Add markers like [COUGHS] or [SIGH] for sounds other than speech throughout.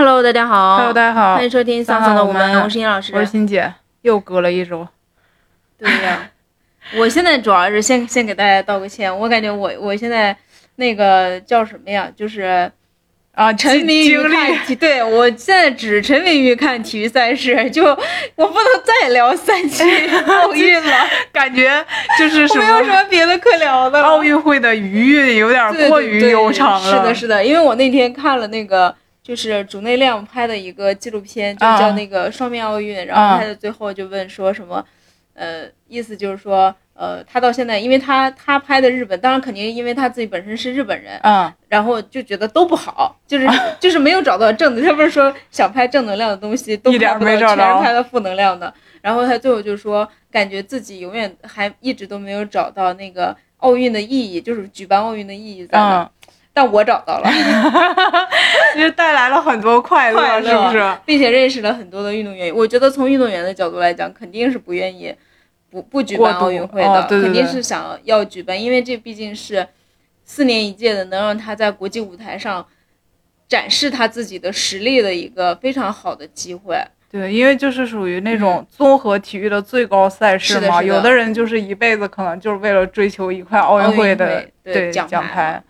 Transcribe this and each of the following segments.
Hello，大家好。Hello，大家好，欢迎收听丧丧的我们，我是殷老师。我是欣姐，又隔了一周。对呀，我现在主要是先先给大家道个歉，我感觉我我现在那个叫什么呀，就是啊，沉迷于看体，对我现在只沉迷于看体育赛事，就我不能再聊三期 [LAUGHS] 奥运了，[LAUGHS] 感觉就是没有什么么别的可聊的了。奥运会的余韵有点过于悠长了。是的，是的，因为我那天看了那个。就是主内亮拍的一个纪录片，就啊叫那个双面奥运，然后他的最后就问说什么，呃，意思就是说，呃，他到现在，因为他他拍的日本，当然肯定因为他自己本身是日本人，嗯，然后就觉得都不好，就是 [LAUGHS] 就是没有找到正的，他不是说想拍正能量的东西都一点没找到全是拍的负能量的，然后他最后就说，感觉自己永远还一直都没有找到那个奥运的意义，就是举办奥运的意义在哪。嗯，但我找到了，[LAUGHS] 就带来了很多快乐，快乐是不是？并且认识了很多的运动员。我觉得从运动员的角度来讲，肯定是不愿意不不举办奥运会的，哦对对肯定是想要举办，因为这毕竟是四年一届的，能让他在国际舞台上展示他自己的实力的一个非常好的机会。对，因为就是属于那种综合体育的最高赛事嘛，是的的有的人就是一辈子可能就是为了追求一块奥运会的对奖奖牌嘛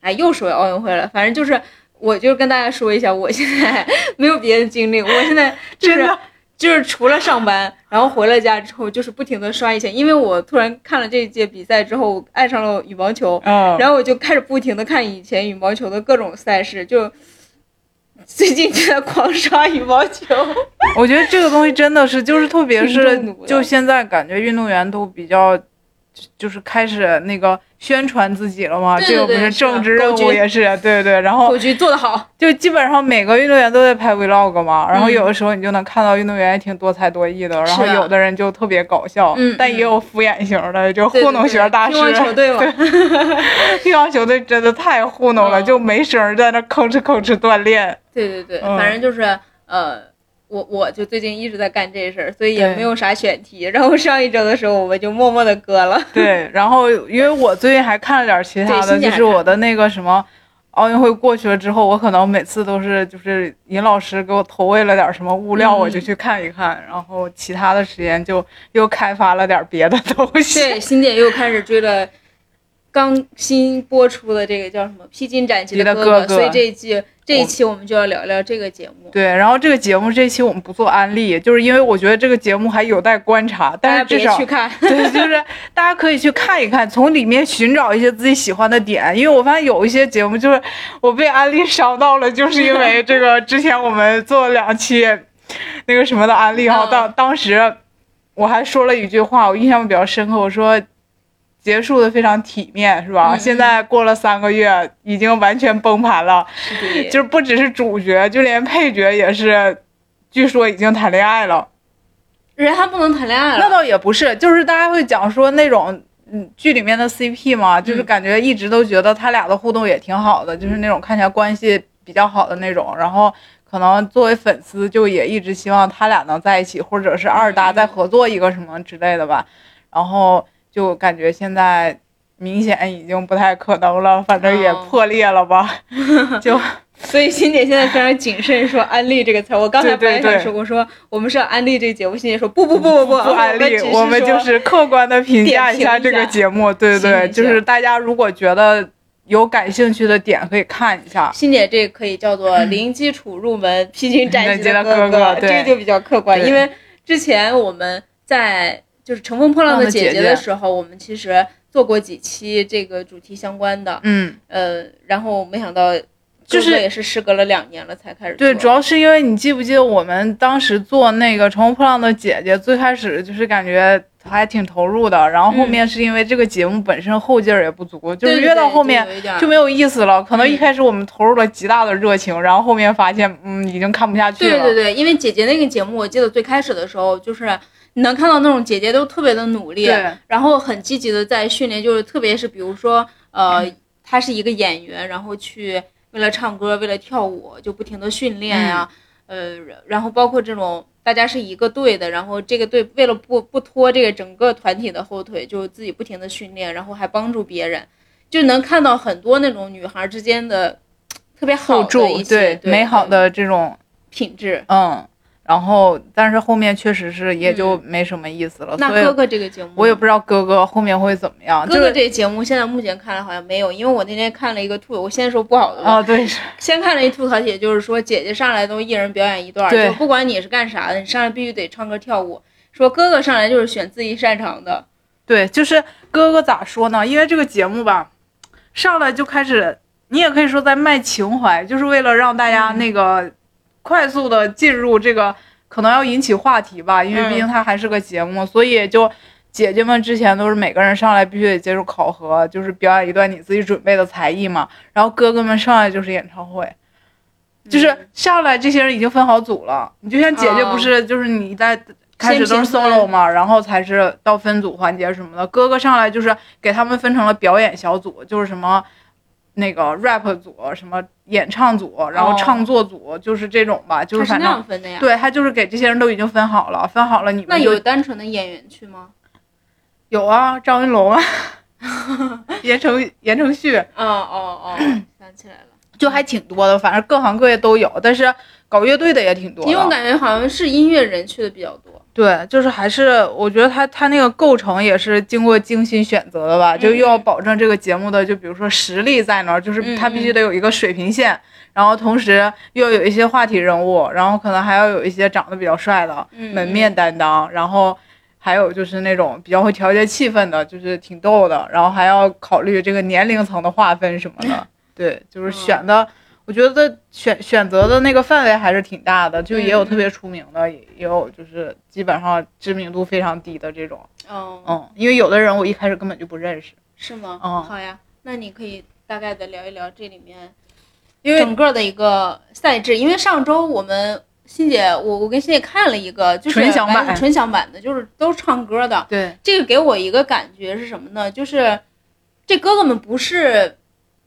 哎，又说奥运会了，反正就是，我就跟大家说一下，我现在 [LAUGHS] 没有别的经历，我现在就是真的就是除了上班，然后回了家之后，就是不停的刷以前，因为我突然看了这一届比赛之后，爱上了羽毛球，嗯，然后我就开始不停的看以前羽毛球的各种赛事，就 [LAUGHS] 最近就在狂刷羽毛球。[LAUGHS] 我觉得这个东西真的是，就是特别是就现在感觉运动员都比较，就就是开始那个宣传自己了嘛。对这个不是政治任务也是，对对。然后狗局做得好，就基本上每个运动员都在拍 vlog 嘛，然后嗯。有的时候你就能看到运动员也挺多才多艺的，然后有的人就特别搞笑，嗯但也有敷衍型的，就糊弄学大师。乒乓球队嘛，乒乓 [LAUGHS] 球队真的太糊弄了，嗯。就没声儿在那吭哧吭哧锻炼。对对对，嗯。反正就是呃，我我就最近一直在干这事儿，所以也没有啥选题。然后上一周的时候，我们就默默的割了。[LAUGHS] 对，然后因为我最近还看了点儿其他的，就是我的那个什么。奥运会过去了之后，我可能每次都是就是尹老师给我投喂了点儿什么物料，嗯我就去看一看，然后其他的时间就又开发了点儿别的东西。对，欣姐又开始追了刚新播出的这个叫什么《披荆斩棘的哥哥哥所以这一季这一期我们就要聊聊这个节目。对，然后这个节目这一期我们不做安利，就是因为我觉得这个节目还有待观察，大家但是至少别去看，[LAUGHS] 对，就是大家可以去看一看，从里面寻找一些自己喜欢的点。因为我发现有一些节目，就是我被安利伤到了，就是因为这个之前我们做了两期那个什么的安利哈，嗯当当时我还说了一句话，我印象比较深刻，我说。结束的非常体面，是吧？现在过了三个月，已经完全崩盘了。是，就是不只是主角，就连配角也是，据说已经谈恋爱了。人还不能谈恋爱了。那倒也不是，就是大家会讲说那种嗯剧里面的 CP 嘛，就是感觉一直都觉得他俩的互动也挺好的，就是那种看起来关系比较好的那种。然后可能作为粉丝就也一直希望他俩能在一起，或者是二搭再合作一个什么之类的吧。然后就感觉现在。明显已经不太可能了，反正也哦破裂了吧，[LAUGHS] 就所以欣姐现在非常谨慎说“安利”这个词儿。我刚才本来想说，我说我们是要安利这个节目，欣姐说不不不不不，不安利，我们就是客观的评价一下这个节目，对对对，就是大家如果觉得有感兴趣的点可以看一下。欣姐这可以叫做零基础入门、披荆斩棘的 [LAUGHS] 哥哥这个就比较客观。因为之前我们在就是《乘风破浪的姐姐》的时候，我们其实做过几期这个主题相关的，嗯，呃，然后没想到就是也是时隔了两年了才开始做。对，主要是因为你记不记得我们当时做那个《乘风破浪的姐姐》，最开始就是感觉还挺投入的，然后后面是因为这个节目本身后劲儿也不足，就是越到后面就没有意思了。可能嗯一开始我们投入了极大的热情，然后后面发现，嗯，已经看不下去了。对对对，因为姐姐那个节目，我记得最开始的时候，就是你能看到那种姐姐都特别的努力，然后很积极的在训练，就是特别是比如说，呃，她是一个演员，然后去为了唱歌，为了跳舞，就不停的训练呀、呃，然后包括这种大家是一个队的，然后这个队为了不不拖这个整个团体的后腿，就自己不停的训练，然后还帮助别人，就能看到很多那种女孩之间的。特别好的互助一些对对美好的这种品质。嗯，然后但是后面确实是也就没什么意思了，那哥哥这个节目，我也不知道哥哥后面会怎么样，哥哥这个节目现在目前看来好像没有，因为我那天看了一个吐，我先说不好的吧，啊对先看了一吐槽帖，就是说姐姐上来都一人表演一段，对就不管你是干啥的，你上来必须得唱歌跳舞。说哥哥上来就是选自己擅长的，对，就是哥哥咋说呢？因为这个节目吧，上来就开始，你也可以说在卖情怀，就是为了让大家那个快速的进入这个，可能要引起话题吧，因为毕竟它还是个节目，所以就姐姐们之前都是每个人上来必须得接受考核，就是表演一段你自己准备的才艺嘛，然后哥哥们上来就是演唱会。就是上来这些人已经分好组了，你就像姐姐不是，就是你在开始都是 solo 嘛，然后才是到分组环节什么的。哥哥上来就是给他们分成了表演小组，就是什么那个 rap 组、什么演唱组，然后唱作组，就是这种吧，就是反正样分的呀。，对他就是给这些人都已经分好了，分好了你们那有单纯的演员去吗？有啊，张云龙啊，[LAUGHS] 言承言承旭，哦哦哦，[CLEARS THROAT] 想起来了，就还挺多的，反正各行各业都有，但是搞乐队的也挺多的。因为我感觉好像是音乐人去的比较多。对，就是还是我觉得他他那个构成也是经过精心选择的吧，就又要保证这个节目的就比如说实力在那儿，就是他必须得有一个水平线，然后同时又要有一些话题人物，然后可能还要有一些长得比较帅的嗯门面担当，然后还有就是那种比较会调节气氛的，就是挺逗的，然后还要考虑这个年龄层的划分什么的，对，就是选的。我觉得选选择的那个范围还是挺大的，就也有特别出名的，也也有就是基本上知名度非常低的这种。哦，嗯，因为有的人我一开始根本就不认识，是吗？嗯好呀，那你可以大概的聊一聊这里面因为整个的一个赛制，因为上周我们欣姐，我我跟欣姐看了一个，就是纯享版纯享版的，就是都是唱歌的。对这个给我一个感觉是什么呢？就是这哥哥们不是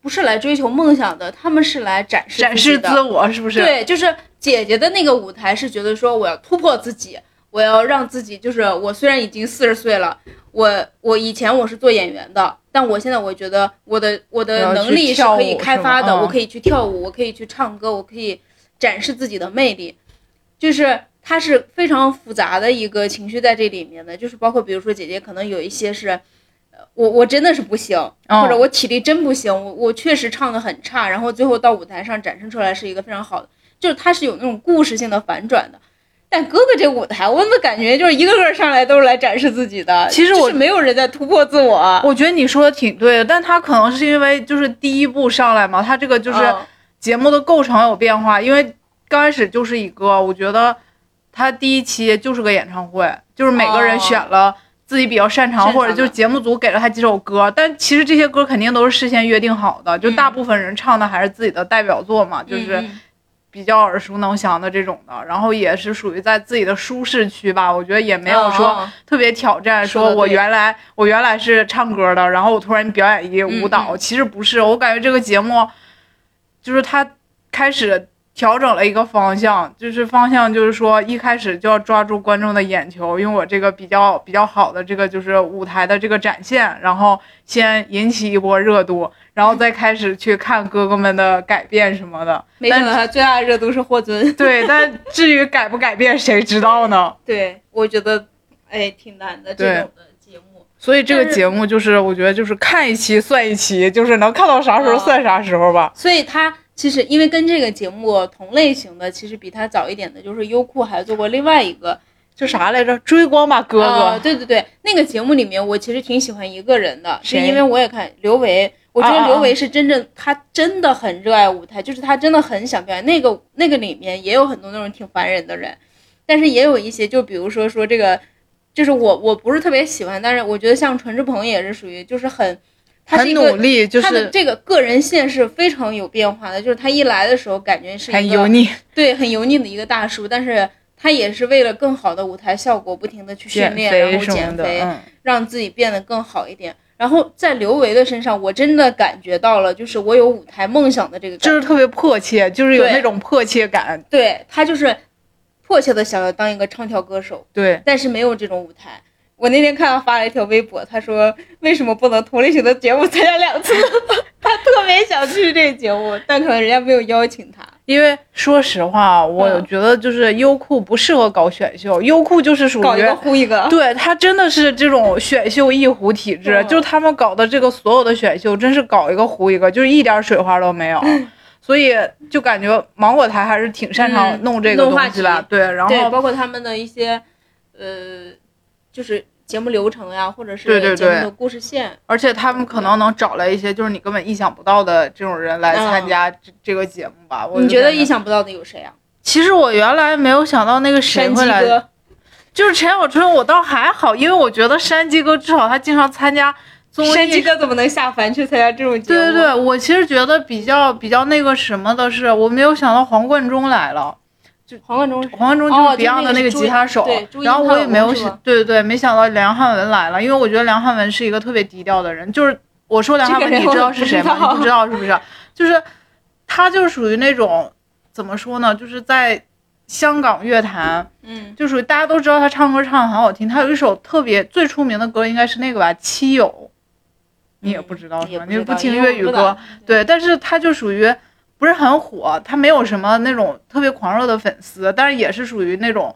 不是来追求梦想的，他们是来展示展示自我是不是？，对，就是姐姐的那个舞台是觉得说我要突破自己，我要让自己就是我虽然已经四十岁了，我我以前我是做演员的，但我现在我觉得我的我的能力是可以开发的，嗯我可以去跳舞，我可以去唱歌，我可以展示自己的魅力，就是它是非常复杂的一个情绪在这里面的，就是包括比如说姐姐可能有一些是。呃我我真的是不行，嗯或者我体力真不行，我我确实唱的很差，然后最后到舞台上展示出来是一个非常好的，就是它是有那种故事性的反转的。但哥哥这舞台，我怎么感觉就是一个个上来都是来展示自己的？其实我就是没有人在突破自我，我觉得你说的挺对的，但他可能是因为就是第一步上来嘛，他这个就是嗯节目的构成有变化，因为刚开始就是一个，我觉得他第一期就是个演唱会，就是每个人哦选了。自己比较擅长，或者就是节目组给了他几首歌，但其实这些歌肯定都是事先约定好的，就大部分人唱的还是自己的代表作嘛，就是嗯比较耳熟能详的这种的，然后也是属于在自己的舒适区吧，我觉得也没有说哦特别挑战，说我原来我原来是唱歌的，然后我突然表演一个舞蹈，其实不是，我感觉这个节目就是他开始调整了一个方向，就是方向就是说一开始就要抓住观众的眼球，用我这个比较比较好的这个就是舞台的这个展现，然后先引起一波热度，然后再开始去看哥哥们的改变什么的。没想到他最大的热度是霍尊。对，但 [LAUGHS] 至于改不改变，谁知道呢？对，我觉得哎挺难的这种的节目。所以这个节目就是，我觉得就是看一期算一期，就是能看到啥时候哦算啥时候吧。所以他其实因为跟这个节目同类型的，其实比他早一点的，就是优酷还做过另外一个叫啥来着？追光吧哥哥。呃对对对，那个节目里面我其实挺喜欢一个人的，是因为我也看刘维。我觉得刘维是真正，他真的很热爱舞台，就是他真的很想表演。那个那个里面也有很多那种挺烦人的人，但是也有一些，就比如说说这个，就是我我不是特别喜欢，但是我觉得像陈志朋也是属于就是很，很努力，就是他的这个个人线是非常有变化的，就是他一来的时候感觉是一个很油腻，对很油腻的一个大叔，但是他也是为了更好的舞台效果，不停的去训练，然后。减肥，嗯，让自己变得更好一点。然后在刘维的身上，我真的感觉到了，就是我有舞台梦想的这个感觉。就是特别迫切，就是有那种迫切感。对他就是迫切的想要当一个唱跳歌手，对，但是没有这种舞台。我那天看到发了一条微博，他说为什么不能同类型的节目参加两次？[LAUGHS] 他特别想去这个节目，但可能人家没有邀请他。因为说实话，我嗯觉得就是优酷不适合搞选秀，优酷就是属于搞一个呼一个，对他真的是这种选秀一糊体制，嗯就是他们搞的这个所有的选秀，真是搞一个糊一个，就是一点水花都没有。所以就感觉芒果台还是挺擅长嗯弄这个东西吧，题对，然对，后包括他们的一些呃，就是节目流程呀，或者是节目的故事线。而且他们可能能找来一些就是你根本意想不到的这种人来参加这、这个节目吧。你觉得意想不到的有谁啊？其实我原来没有想到那个谁山会来，鸡哥，就是陈小春，我倒还好，因为我觉得山鸡哥至少他经常参加综艺。山鸡哥怎么能下凡去参加这种节目？对对对，我其实觉得比较比较那个什么的是，我没有想到黄贯中来了。黄贯中，黄贯中哦就是 Beyond 的那个吉他手，对，然后我也没有想对对对，没想到梁汉文来了，因为我觉得梁汉文是一个特别低调的人，就是我说梁汉文，你知道是谁吗？你不知道是不是？就是他就是属于那种怎么说呢，就是在香港乐坛，嗯，就属于大家都知道他唱歌唱的很好听，他有一首特别最出名的歌应该是那个吧，《七友》，你也不知道是吧？嗯也不你不听粤语歌，对，但是他就属于不是很火，他没有什么那种特别狂热的粉丝，但是也是属于那种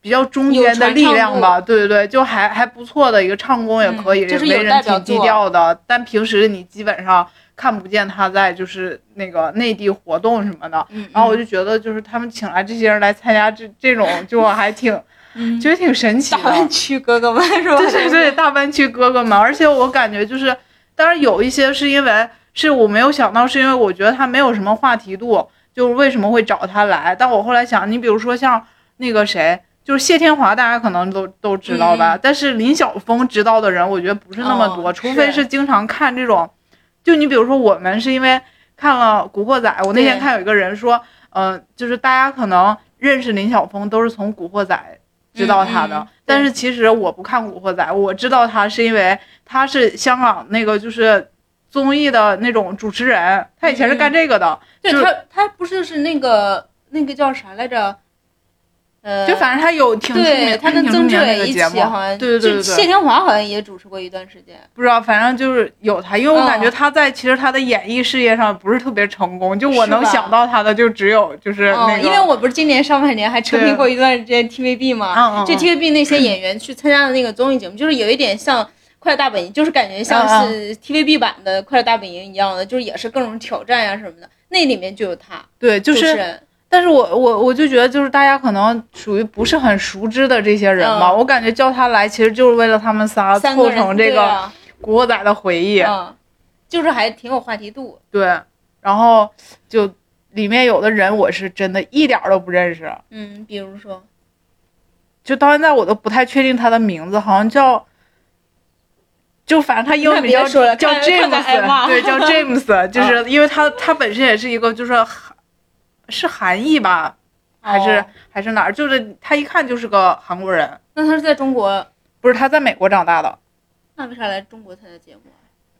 比较中间的力量吧，对对对，就还还不错的一个唱功也可以，嗯就是有为人挺低调的，但平时你基本上看不见他在就是那个内地活动什么的。嗯，然后我就觉得，就是他们请来这些人来参加这这种，就还挺嗯觉得挺神奇的。大湾区哥哥们是吧？对对对，大湾区哥哥们，而且我感觉就是，当然有一些是因为是我没有想到，是因为我觉得他没有什么话题度，就是为什么会找他来。但我后来想，你比如说像那个谁，就是谢天华，大家可能都都知道吧，嗯但是林晓峰知道的人，我觉得不是那么多，哦除非是是经常看这种，就你比如说我们是因为看了《古惑仔》，我那天看有一个人说，嗯、就是大家可能认识林晓峰都是从《古惑仔》知道他的，嗯嗯但是其实我不看《古惑仔》，我知道他是因为他是香港那个就是综艺的那种主持人，他以前是干这个的，就是对他，他不是是那个那个叫啥来着？呃，就反正他有挺出对名，他跟曾志伟一起，好像对对对谢天华好像也主持过一段时间。不知道，反正就是有他，因为我感觉嗯他在其实他的演艺事业上不是特别成功，就我能想到他的就只有就是因为我不是今年上半年还成名过一段时间 TVB 嘛，就 TVB 那些演员去参加的那个综艺节目，就是有一点像《快乐大本营》，就是感觉像嗯是 TVB 版的《快乐大本营》一样的，就是也是各种挑战呀、什么的。那里面就有他，对，就是但是我我我就觉得，就是大家可能属于不是很熟知的这些人吧，嗯我感觉叫他来，其实就是为了他们仨凑三个人成这个古惑仔的回忆。嗯，就是还挺有话题度。对，然后就里面有的人我是真的一点儿都不认识，嗯，比如说，就到现在我都不太确定他的名字，好像叫。就反正他英文名叫 James，对，叫 [LAUGHS] James，就是因为他他本身也是一个就是韩是韩裔吧，还是、哦还是哪儿？就是他一看就是个韩国人，那他是在中国，不是他在美国长大的。那为啥来中国参加节目啊？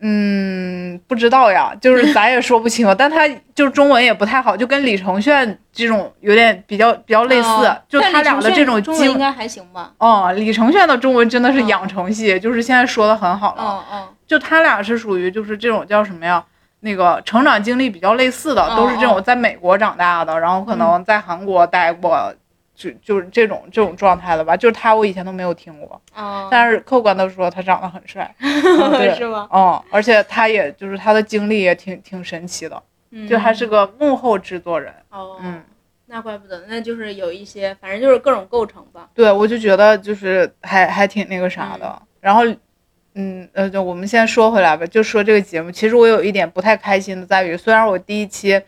嗯，不知道呀，[LAUGHS] 就是咱也说不清，[LAUGHS] 但他就是中文也不太好，就跟李承铉这种有点比较比较类似，哦就他俩的这种基中文应该还行吧？哦，李承铉的中文真的是嗯养成系，就是现在说的很好了。嗯嗯就他俩是属于就是这种叫什么呀？那个成长经历比较类似的，哦都是这种在美国长大的，然后可能在韩国待过，就就是这种这种状态了吧。就是他，我以前都没有听过，嗯，但是客观的说，他长得很帅，[LAUGHS] 对是吗？嗯，而且他也就是他的经历也挺挺神奇的，嗯就还是个幕后制作人。哦，嗯，那怪不得，那就是有一些，反正就是各种构成吧。对我就觉得就是还还挺那个啥的。嗯然后，嗯呃，就我们先说回来吧，就说这个节目，其实我有一点不太开心的在于，虽然我第一期。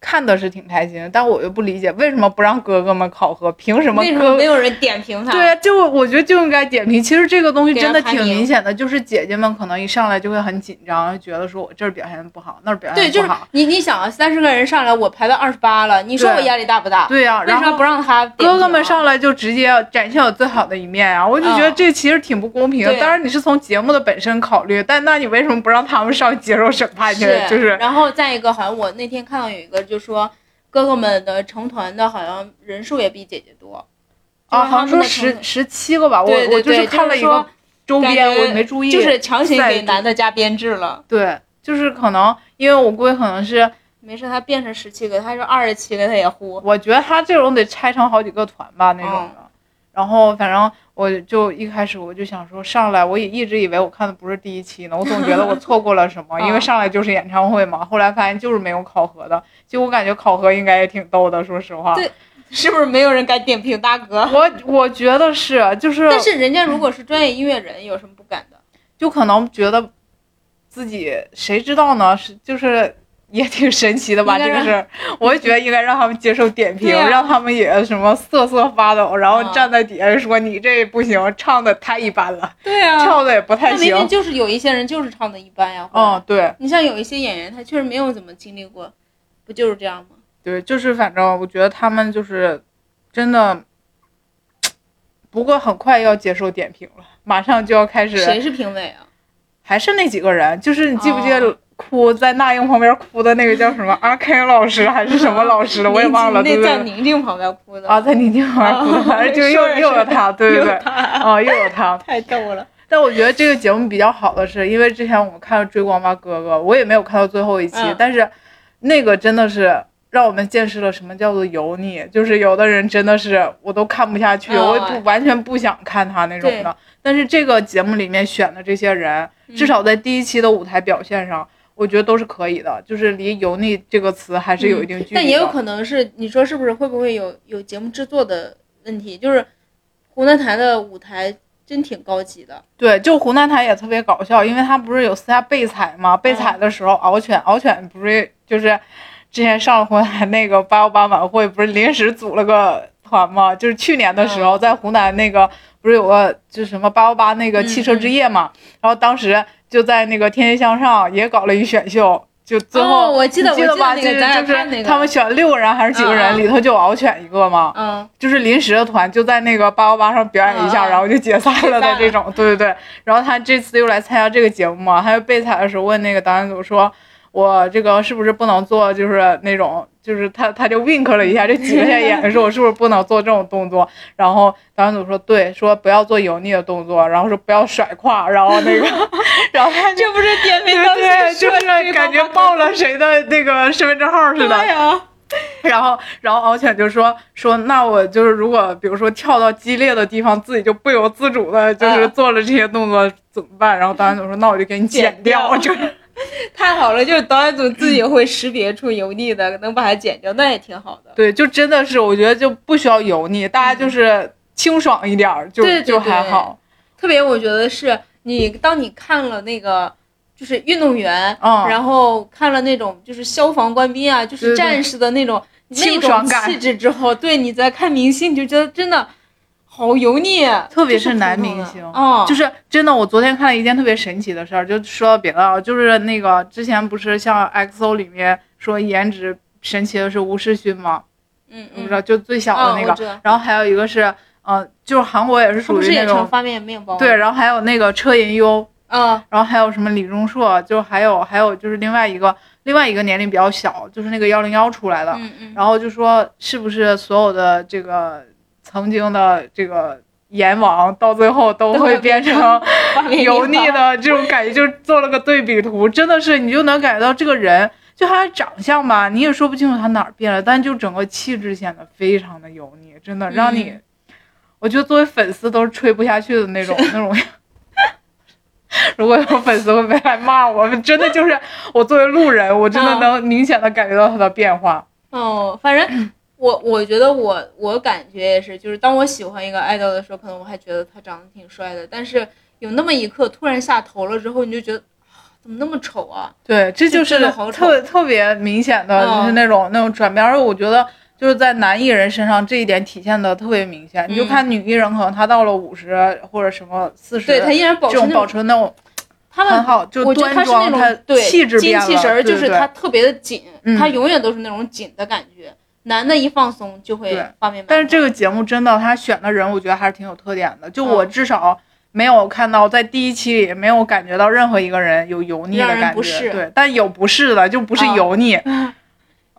看的是挺开心，但我又不理解为什么不让哥哥们考核，凭什么为什么没有人点评他？对啊，就我觉得就应该点评。其实这个东西真的挺明显的，就是姐姐们可能一上来就会很紧张，觉得说我这儿表现得不好，那儿表现不好对，就是。你你想啊，三十个人上来，我排到二十八了，你说我压力大不大？对呀、为啥不让他啊哥哥们上来就直接展现我最好的一面啊！我就觉得嗯这其实挺不公平当然你是从节目的本身考虑，但那你为什么不让他们上接受审判去？就是然后再一个，好像我那天看到有一个就说，哥哥们的成团的好像人数也比姐姐多。啊，好像说十十七个吧，我我就是看了一个周边，我没注意，就是强行给男的加编制了。对，就是可能因为我估计可能是，没事，他变成十七个，他说二十七个他也呼。我觉得他这种得拆成好几个团吧那种嗯的。然后反正我就一开始我就想说上来，我也一直以为我看的不是第一期呢，我总觉得我错过了什么，[LAUGHS] 因为嗯上来就是演唱会嘛。后来发现就是没有考核的，就我感觉考核应该也挺逗的，说实话。对是不是没有人敢点评大哥？[LAUGHS] 我我觉得是，就是但是人家如果是专业音乐人，有什么不敢的？就可能觉得自己谁知道呢？是就是也挺神奇的吧？这个事儿，[LAUGHS] 我也觉得应该让他们接受点评，啊让他们也什么瑟瑟发抖，然后嗯站在底下说你这不行，唱的太一般了，对啊跳的也不太那明明行。就是有一些人就是唱的一般呀。嗯，，对你像有一些演员，他确实没有怎么经历过，不就是这样吗？对，就是反正我觉得他们就是真的，不过很快要接受点评了，马上就要开始。谁是评委啊？还是那几个人，就是你记不记哦得哭在那英旁边哭的那个叫什么阿 Ken 老师还是什么 [LAUGHS] 老师的，我也忘了，对不那在？宁静旁边哭的啊，在宁静旁边哭的，哦反正就又又有他，对对对，啊，又有他。[LAUGHS] 太逗了。但我觉得这个节目比较好的是，因为之前我们看了《追光吧哥哥》，我也没有看到最后一期，嗯但是那个真的是让我们见识了什么叫做油腻，就是有的人真的是我都看不下去，哦我不完全不想看他那种的。但是这个节目里面选的这些人，至少在第一期的舞台表现上，我觉得都是可以的，就是离油腻这个词还是有一定距离的。但也有可能是你说是不是会不会有有节目制作的问题？就是湖南台的舞台真挺高级的，对，就湖南台也特别搞笑，因为他不是有私下备采吗？备采的时候，敖犬，敖犬不是就是之前上了湖南台那个八幺八晚会，不是临时组了个团吗？就是去年的时候，在湖南那个不是有个就是什么八幺八那个汽车之夜嘛？然后当时就在那个天天向上也搞了一选秀。就最后，哦我记得你记得吧？得那个就是他们选六个人还是几个人，里头就有敖犬一个嘛。嗯，就是临时的团，就在那个八幺八上表演一下，然后就解散了的这种，对对对。然后他这次又来参加这个节目嘛，他就备采的时候问那个导演组说：“我这个是不是不能做？就是那种，就是他他就 wink 了一下，就挤了一下眼，说我是不是不能做这种动作？”然后导演组说：“对，说不要做油腻的动作，然后说不要甩胯，然后那个，然后他这不是点名当对，就是感觉报了谁的那个身份证号似的。”对，然后，然后敖犬就说说，那我就是如果比如说跳到激烈的地方，自己就不由自主的，就是做了这些动作怎么办？然后导演组说，那我就给你剪，掉就是 [LAUGHS] 太好了，就是导演组自己会识别出油腻的，能把它剪掉，那也挺好的。对，就真的是我觉得就不需要油腻，大家就是清爽一点儿，就就还好。特别我觉得是你当你看了那个就是运动员，嗯然后看了那种就是消防官兵啊，就是战士的那种那清种气质之后，对你再看明星，你就觉得真的好油腻，特别是男明星嗯，就是真的，我昨天看了一件特别神奇的事儿，就说到别的啊，就是那个之前不是像 XO 里面说颜值神奇的是吴世勋吗？嗯？不知道，就最小的那个，然后还有一个是，呃，就是韩国也是不是属于那种也成发面面包吗？对，，然后还有那个车银优，嗯。然后还有什么李钟硕，就还有还有就是另外一个另外一个年龄比较小，就是那个幺零幺出来的，嗯嗯，然后就说是不是所有的这个曾经的这个阎王到最后都都会会变变成油腻的这种感觉，就是做了个对比图，真的是你就能感觉到这个人。就他的长相吧，你也说不清楚他哪儿变了，但就整个气质显得非常的油腻，真的让你，嗯我觉得作为粉丝都是吹不下去的那种 [LAUGHS] 那种。[LAUGHS] 如果有粉丝会被来骂我，真的就是我作为路人，我真的嗯能明显的感觉到他的变化。哦，反正我我觉得我我感觉也是，就是当我喜欢一个爱豆的时候，可能我还觉得他长得挺帅的，但是有那么一刻突然下头了之后，你就觉得啊怎么那么丑啊？对，这就就是特别特特别明显的，嗯就是那种、那种转变。而我觉得就是在男艺人身上这一点体现的特别明显。你就嗯看女艺人，可能她到了五十或者什么四十，对她依然保这种保持那种他们很好，就我觉得端庄，他是那种她对气质变了，精气神就是他特别的紧，嗯他永远都是那种紧的感觉。男的一放松就会画面。但是这个节目真的，他选的人我觉得还是挺有特点的。就我嗯至少没有看到在第一期里没有感觉到任何一个人有油腻的感觉，对，但有不是的，就不是啊油腻。[LAUGHS]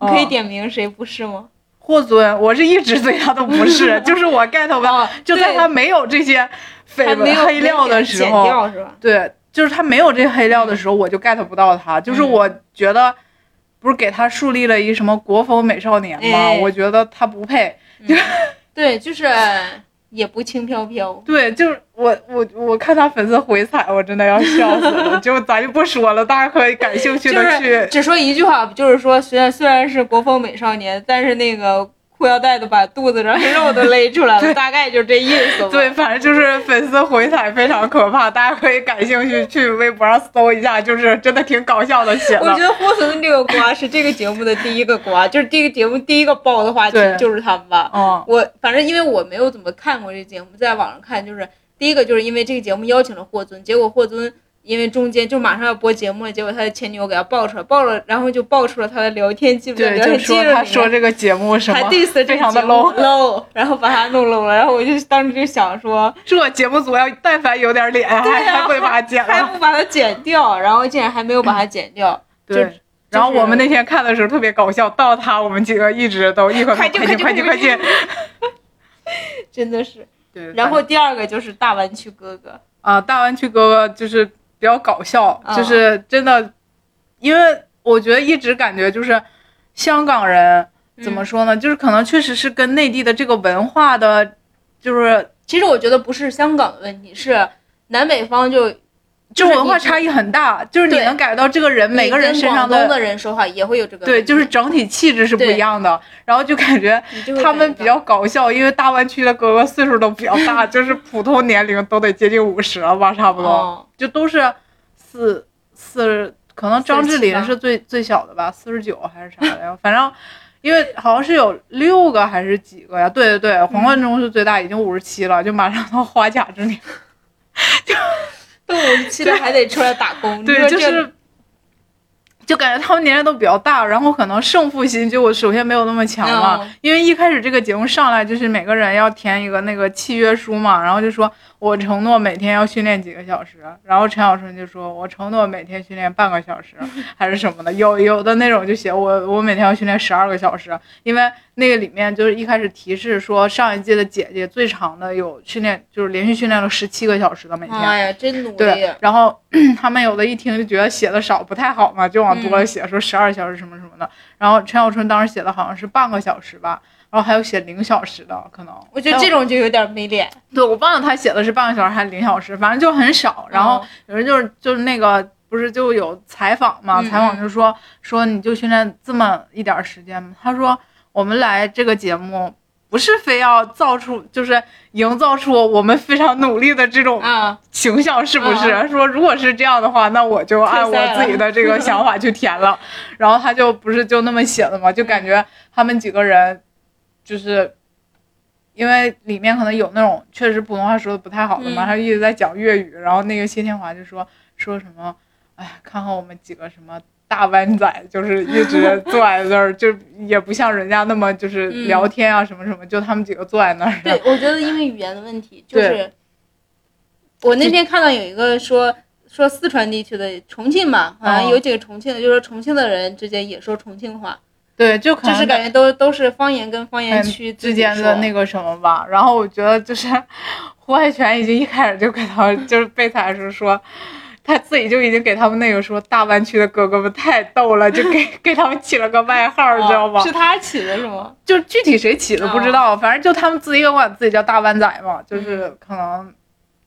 你可以嗯点名谁不是吗？霍尊，我是一直对他都不是，[LAUGHS] 就是我 get 不到，就在他没有这些绯闻黑料的时候，对，就是他没有这黑料的时候，我就 get 不到他，就是我觉得不是给他树立了一什么国风美少年吗？我觉得他不配，就对，就是。也不轻飘飘，[LAUGHS] 对，就是我我我看他粉丝回踩，我真的要笑死了。[LAUGHS] 就咱就不说了，大家可以感兴趣的去。只说一句话，就是说，虽然虽然是国风美少年，但是那个。裤腰带都把肚子上肉都勒出来了，大概就这意思。对，反正就是粉丝回踩非常可怕，大家可以感兴趣去微博上搜一下，就是真的挺搞笑的写的。我觉得霍森这个瓜是这个节目的第一个瓜，就是这个节目第一个爆的话题就是他们吧。嗯，我反正因为我没有怎么看过这节目，在网上看，就是第一个就是因为这个节目邀请了霍尊，结果霍尊。因为中间就马上要播节目了，结果他的前女友给他爆出来，爆了，然后就爆出了他的聊天记录。对，就说他说这个节目什么，非常的 low [LAUGHS] low，然后把他弄 low 了。然后我就当时就想说，这节目组要但凡有点脸，还还会把它剪了，还不把它剪掉，然后竟然还没有把它剪掉。[LAUGHS] 对。然后我们那天看的时候特别搞笑，到他我们几个一直都一会儿 [LAUGHS] 快进快进快进，真的是。对。然后第二个就是大湾区哥哥啊，大湾区哥哥就是。比较搞笑，就是真的，因为我觉得一直感觉就是香港人怎么说呢？就是可能确实是跟内地的这个文化的，就是其实我觉得不是香港的问题，是南北方就。就文化差异很大，就是你能感觉到这个人每个人身上的人说话也会有这个对，就是整体气质是不一样的。然后就感觉他们比较搞笑，因为大湾区的哥哥岁数都比较大，[LAUGHS] 就是普通年龄都得接近五十了吧，差不多，就都是四四，可能张智霖是最最小的吧，四十九还是啥的呀？反正因为好像是有六个还是几个呀？对对对，黄贯中是最大，已经五十七了，就马上到花甲之年，[LAUGHS] 就。五十七了还得出来打工，对，就是，就感觉他们年龄都比较大，然后可能胜负心就首先没有那么强嘛，因为一开始这个节目上来就是每个人要填一个那个契约书嘛，然后就说。我承诺每天要训练几个小时，然后陈小春就说：“我承诺每天训练半个小时，还是什么的。”有有的那种就写我我每天要训练十二个小时，因为那个里面就是一开始提示说上一届的姐姐最长的有训练，就是连续训练了十七个小时的每天。哎呀，真努力。对，然后 [CLEARS THROAT] 他们有的一听就觉得写的少不太好嘛，就往多了写，说十二小时什么什么的。然后陈小春当时写的好像是半个小时吧。然后还有写零小时的，可能我觉得这种就有点没脸。对，我忘了他写的是半个小时还是零小时，反正就很少。然后有人就是就是那个不是就有采访嘛？采访就说说你就训练这么一点时间吗？他说我们来这个节目不是非要造出就是营造出我们非常努力的这种形象，是不是？说如果是这样的话，那我就按我自己的这个想法去填了。[LAUGHS] 然后他就不是就那么写的嘛？就感觉他们几个人。就是，因为里面可能有那种确实普通话说的不太好的嘛，他一直在讲粤语，然后那个谢天华就说说什么，哎，看看我们几个什么大湾仔，就是一直 [LAUGHS] 坐在那儿，就也不像人家那么就是聊天啊什么什么，就他们几个坐在那儿。对，我觉得因为语言的问题，就是我那天看到有一个说说四川地区的重庆吧，好像有几个重庆的，就说重庆的人之间也说重庆话。对，就可能就是感觉都都是方言跟方言区之间的那个什么吧。然后我觉得就是 [LAUGHS] 胡海泉已经一开始就给他就是被采是说，他自己就已经给他们那个说大湾区的哥哥们太逗了，就给 [LAUGHS] 给他们起了个外号，你知道吗？是他起的是吗？就具体谁起的不知道，反正就他们自己管自己叫大湾仔嘛，就是可能。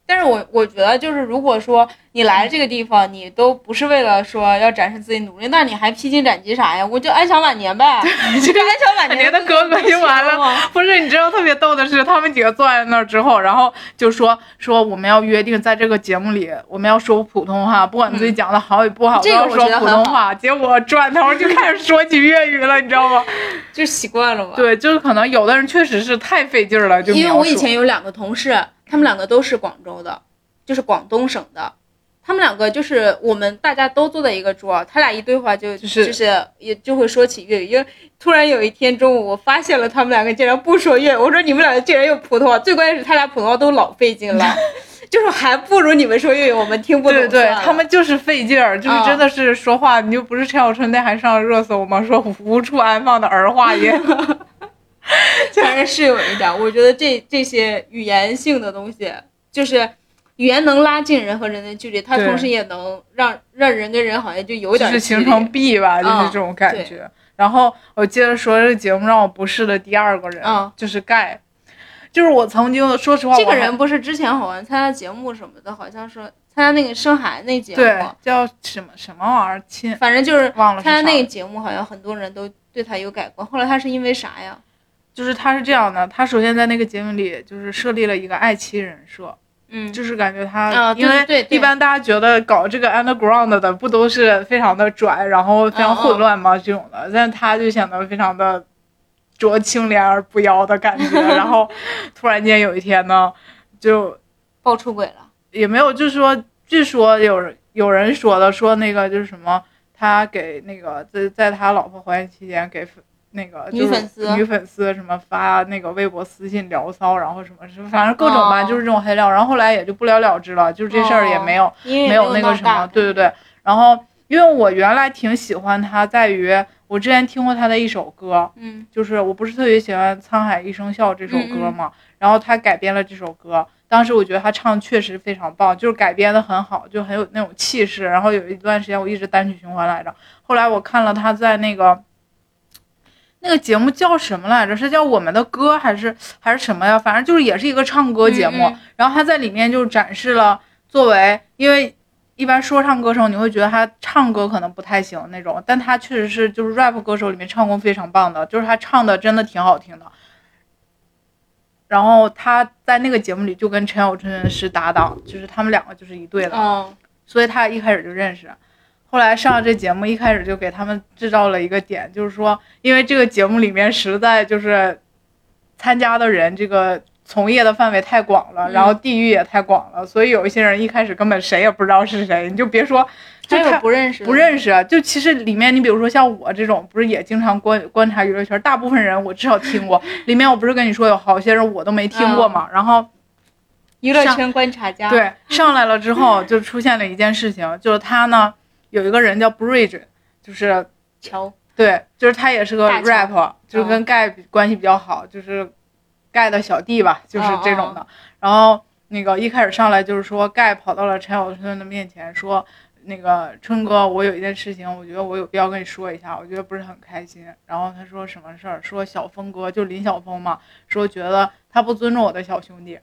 但是我我觉得就是如果说你来这个地方，你都不是为了说要展示自己努力，那你还披荆斩棘啥呀？我就安享晚年呗，这个安享晚年的哥哥就完了。不是，你知道特别逗的是，他们几个坐在那儿之后，然后就说说我们要约定在这个节目里我们要说普通话，不管自己讲的好与不好都要说普通话。结果转头就开始说起粤语了，你知道吗？就习惯了嘛。对，就是可能有的人确实是太费劲了，就因为我以前有两个同事。他们两个都是广州的，就是广东省的。他们两个就是我们大家都坐在一个桌，他俩一对话就就是就是也就会说起粤语。因为突然有一天中午，我发现了他们两个竟然不说粤语。我说你们两个竟然用普通话，最关键是他俩普通话都老费劲了，[LAUGHS] 就是还不如你们说粤语，我们听不懂。对对，他们就是费劲儿，就是真的是说话，你就不是陈小春那还上热搜吗？说无处安放的儿化音。[LAUGHS] [LAUGHS] 反正是有一点。我觉得这这些语言性的东西，就是语言能拉近人和人的距离，它同时也能让让人跟人好像就有点就是形成壁吧，就是嗯这种感对觉。然后我接着说这个节目让我不适的第二个人，嗯就是盖，就是我曾经说实话，这个人不是之前好像参加节目什么的，好像说参加那个生孩子那节对目，叫什么什么玩意儿亲，反正就是忘了参加那个节目，好像很多人都对他有改观。后来他是因为啥呀？就是他是这样的，他首先在那个节目里就是设立了一个爱妻人设，嗯，就是感觉他，因为一般大家觉得搞这个 underground 的不都是非常的拽，然后非常混乱吗？这种的，但是他就显得非常的濯清涟而不妖的感觉。然后 [LAUGHS] 突然间有一天呢，就爆出轨了。也没有，就是说，据说有人有人说的，说那个就是什么，他给那个在在他老婆怀孕期间给粉那个女就是粉丝女粉丝什么发那个微博私信聊骚，然后什么什么，反正各种吧，哦就是这种黑料。然后后来也就不了了之了，就是这事儿也没有、没有那个什么，对对对。然后因为我原来挺喜欢他，在于我之前听过他的一首歌，嗯就是我不是特别喜欢《沧海一声笑》这首歌嘛，然后他改编了这首歌，当时我觉得他唱确实非常棒，就是改编的很好，就很有那种气势。然后有一段时间我一直单曲循环来着，后来我看了他在那个那个节目叫什么来着？是叫《我们的歌》还是还是什么呀？反正就是也是一个唱歌节目，嗯嗯然后他在里面就展示了作为因为。一般说唱歌手，你会觉得他唱歌可能不太行那种，但他确实是就是 rap 歌手里面唱功非常棒的，就是他唱的真的挺好听的。然后他在那个节目里就跟陈小春是搭档，就是他们两个就是一对的，哦，所以他一开始就认识。后来上了这节目，一开始就给他们制造了一个点，就是说，因为这个节目里面实在就是参加的人这个从业的范围太广了，嗯然后地域也太广了，所以有一些人一开始根本谁也不知道是谁，你就别说，就还他不认识不认识，啊就其实里面你比如说像我这种，不是也经常观观察娱乐圈，大部分人我至少听过，[LAUGHS] 里面我不是跟你说有好些人我都没听过嘛，然后。娱乐圈观察家。，对，上来了之后就出现了一件事情，就是他呢有一个人叫 Bridge，就是乔，对，就是他也是个 rap，就是跟盖比关系比较好，就是盖的小弟吧，就是这种的。然后那个一开始上来就是说盖跑到了陈小春的面前说。那个春哥，我有一件事情，我觉得我有必要跟你说一下，我觉得不是很开心。然后他说什么事儿？说小峰哥就林晓峰嘛，说觉得他不尊重我的小兄弟，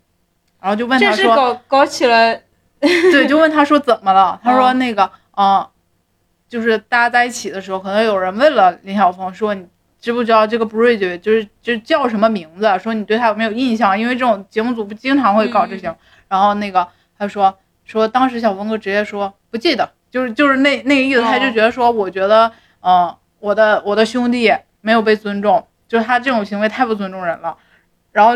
然后就问他说，这是搞搞起了，[LAUGHS] 对，就问他说怎么了？他说哦那个，嗯、就是大家在一起的时候，可能有人问了林晓峰说你知不知道这个 Bridge 就是就叫什么名字？说你对他有没有印象？因为这种节目组不经常会搞这些。然后那个他说说当时小峰哥直接说不记得，就是就是那那个意思，哦他就觉得说我觉得，嗯、我的我的兄弟没有被尊重，就是他这种行为太不尊重人了。然后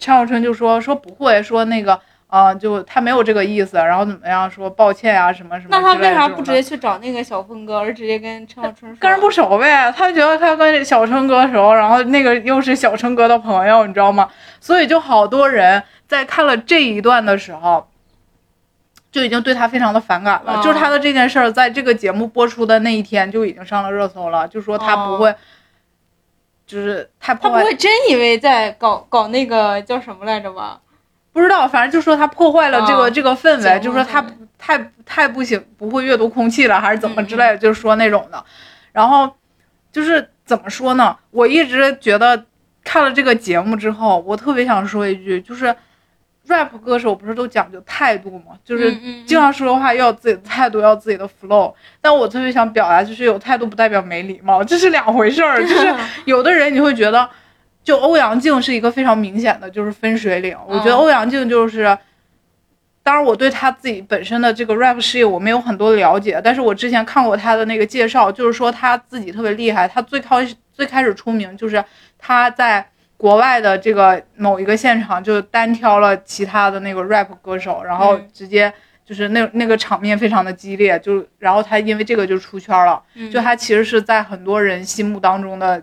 陈小春就说说不会，说那个。啊、就他没有这个意思，然后怎么样说抱歉啊什么什么那他为啥不直接去找那个小峰哥，而直接跟陈小春说？跟人不熟呗，他觉得他跟小春哥熟，然后那个又是小春哥的朋友，你知道吗？所以就好多人在看了这一段的时候，就已经对他非常的反感了。哦就是他的这件事儿，在这个节目播出的那一天就已经上了热搜了，就说他不会，就是他不会真以为在搞搞那个叫什么来着吧？不知道，反正就说他破坏了这个、哦这个氛围，就说他太太不行，不会阅读空气了，还是怎么嗯之类的，就是说那种的。然后就是怎么说呢？我一直觉得看了这个节目之后，我特别想说一句，就是 rap 歌手不是都讲究态度吗？就是经常说的话要有自己的态度，要有自己的 flow。但我特别想表达，就是有态度不代表没礼貌，这是两回事儿。就是 [LAUGHS] 有的人你会觉得，就欧阳靖是一个非常明显的就是分水岭。我觉得嗯欧阳靖就是，当然我对他自己本身的这个 rap 事业我没有很多了解，但是我之前看过他的那个介绍，就是说他自己特别厉害。他最开始最开始出名就是他在。国外的这个某一个现场就单挑了其他的那个 rap 歌手，然后嗯直接就是那那个场面非常的激烈，就然后他因为这个就出圈了。嗯就他其实是在很多人心目当中的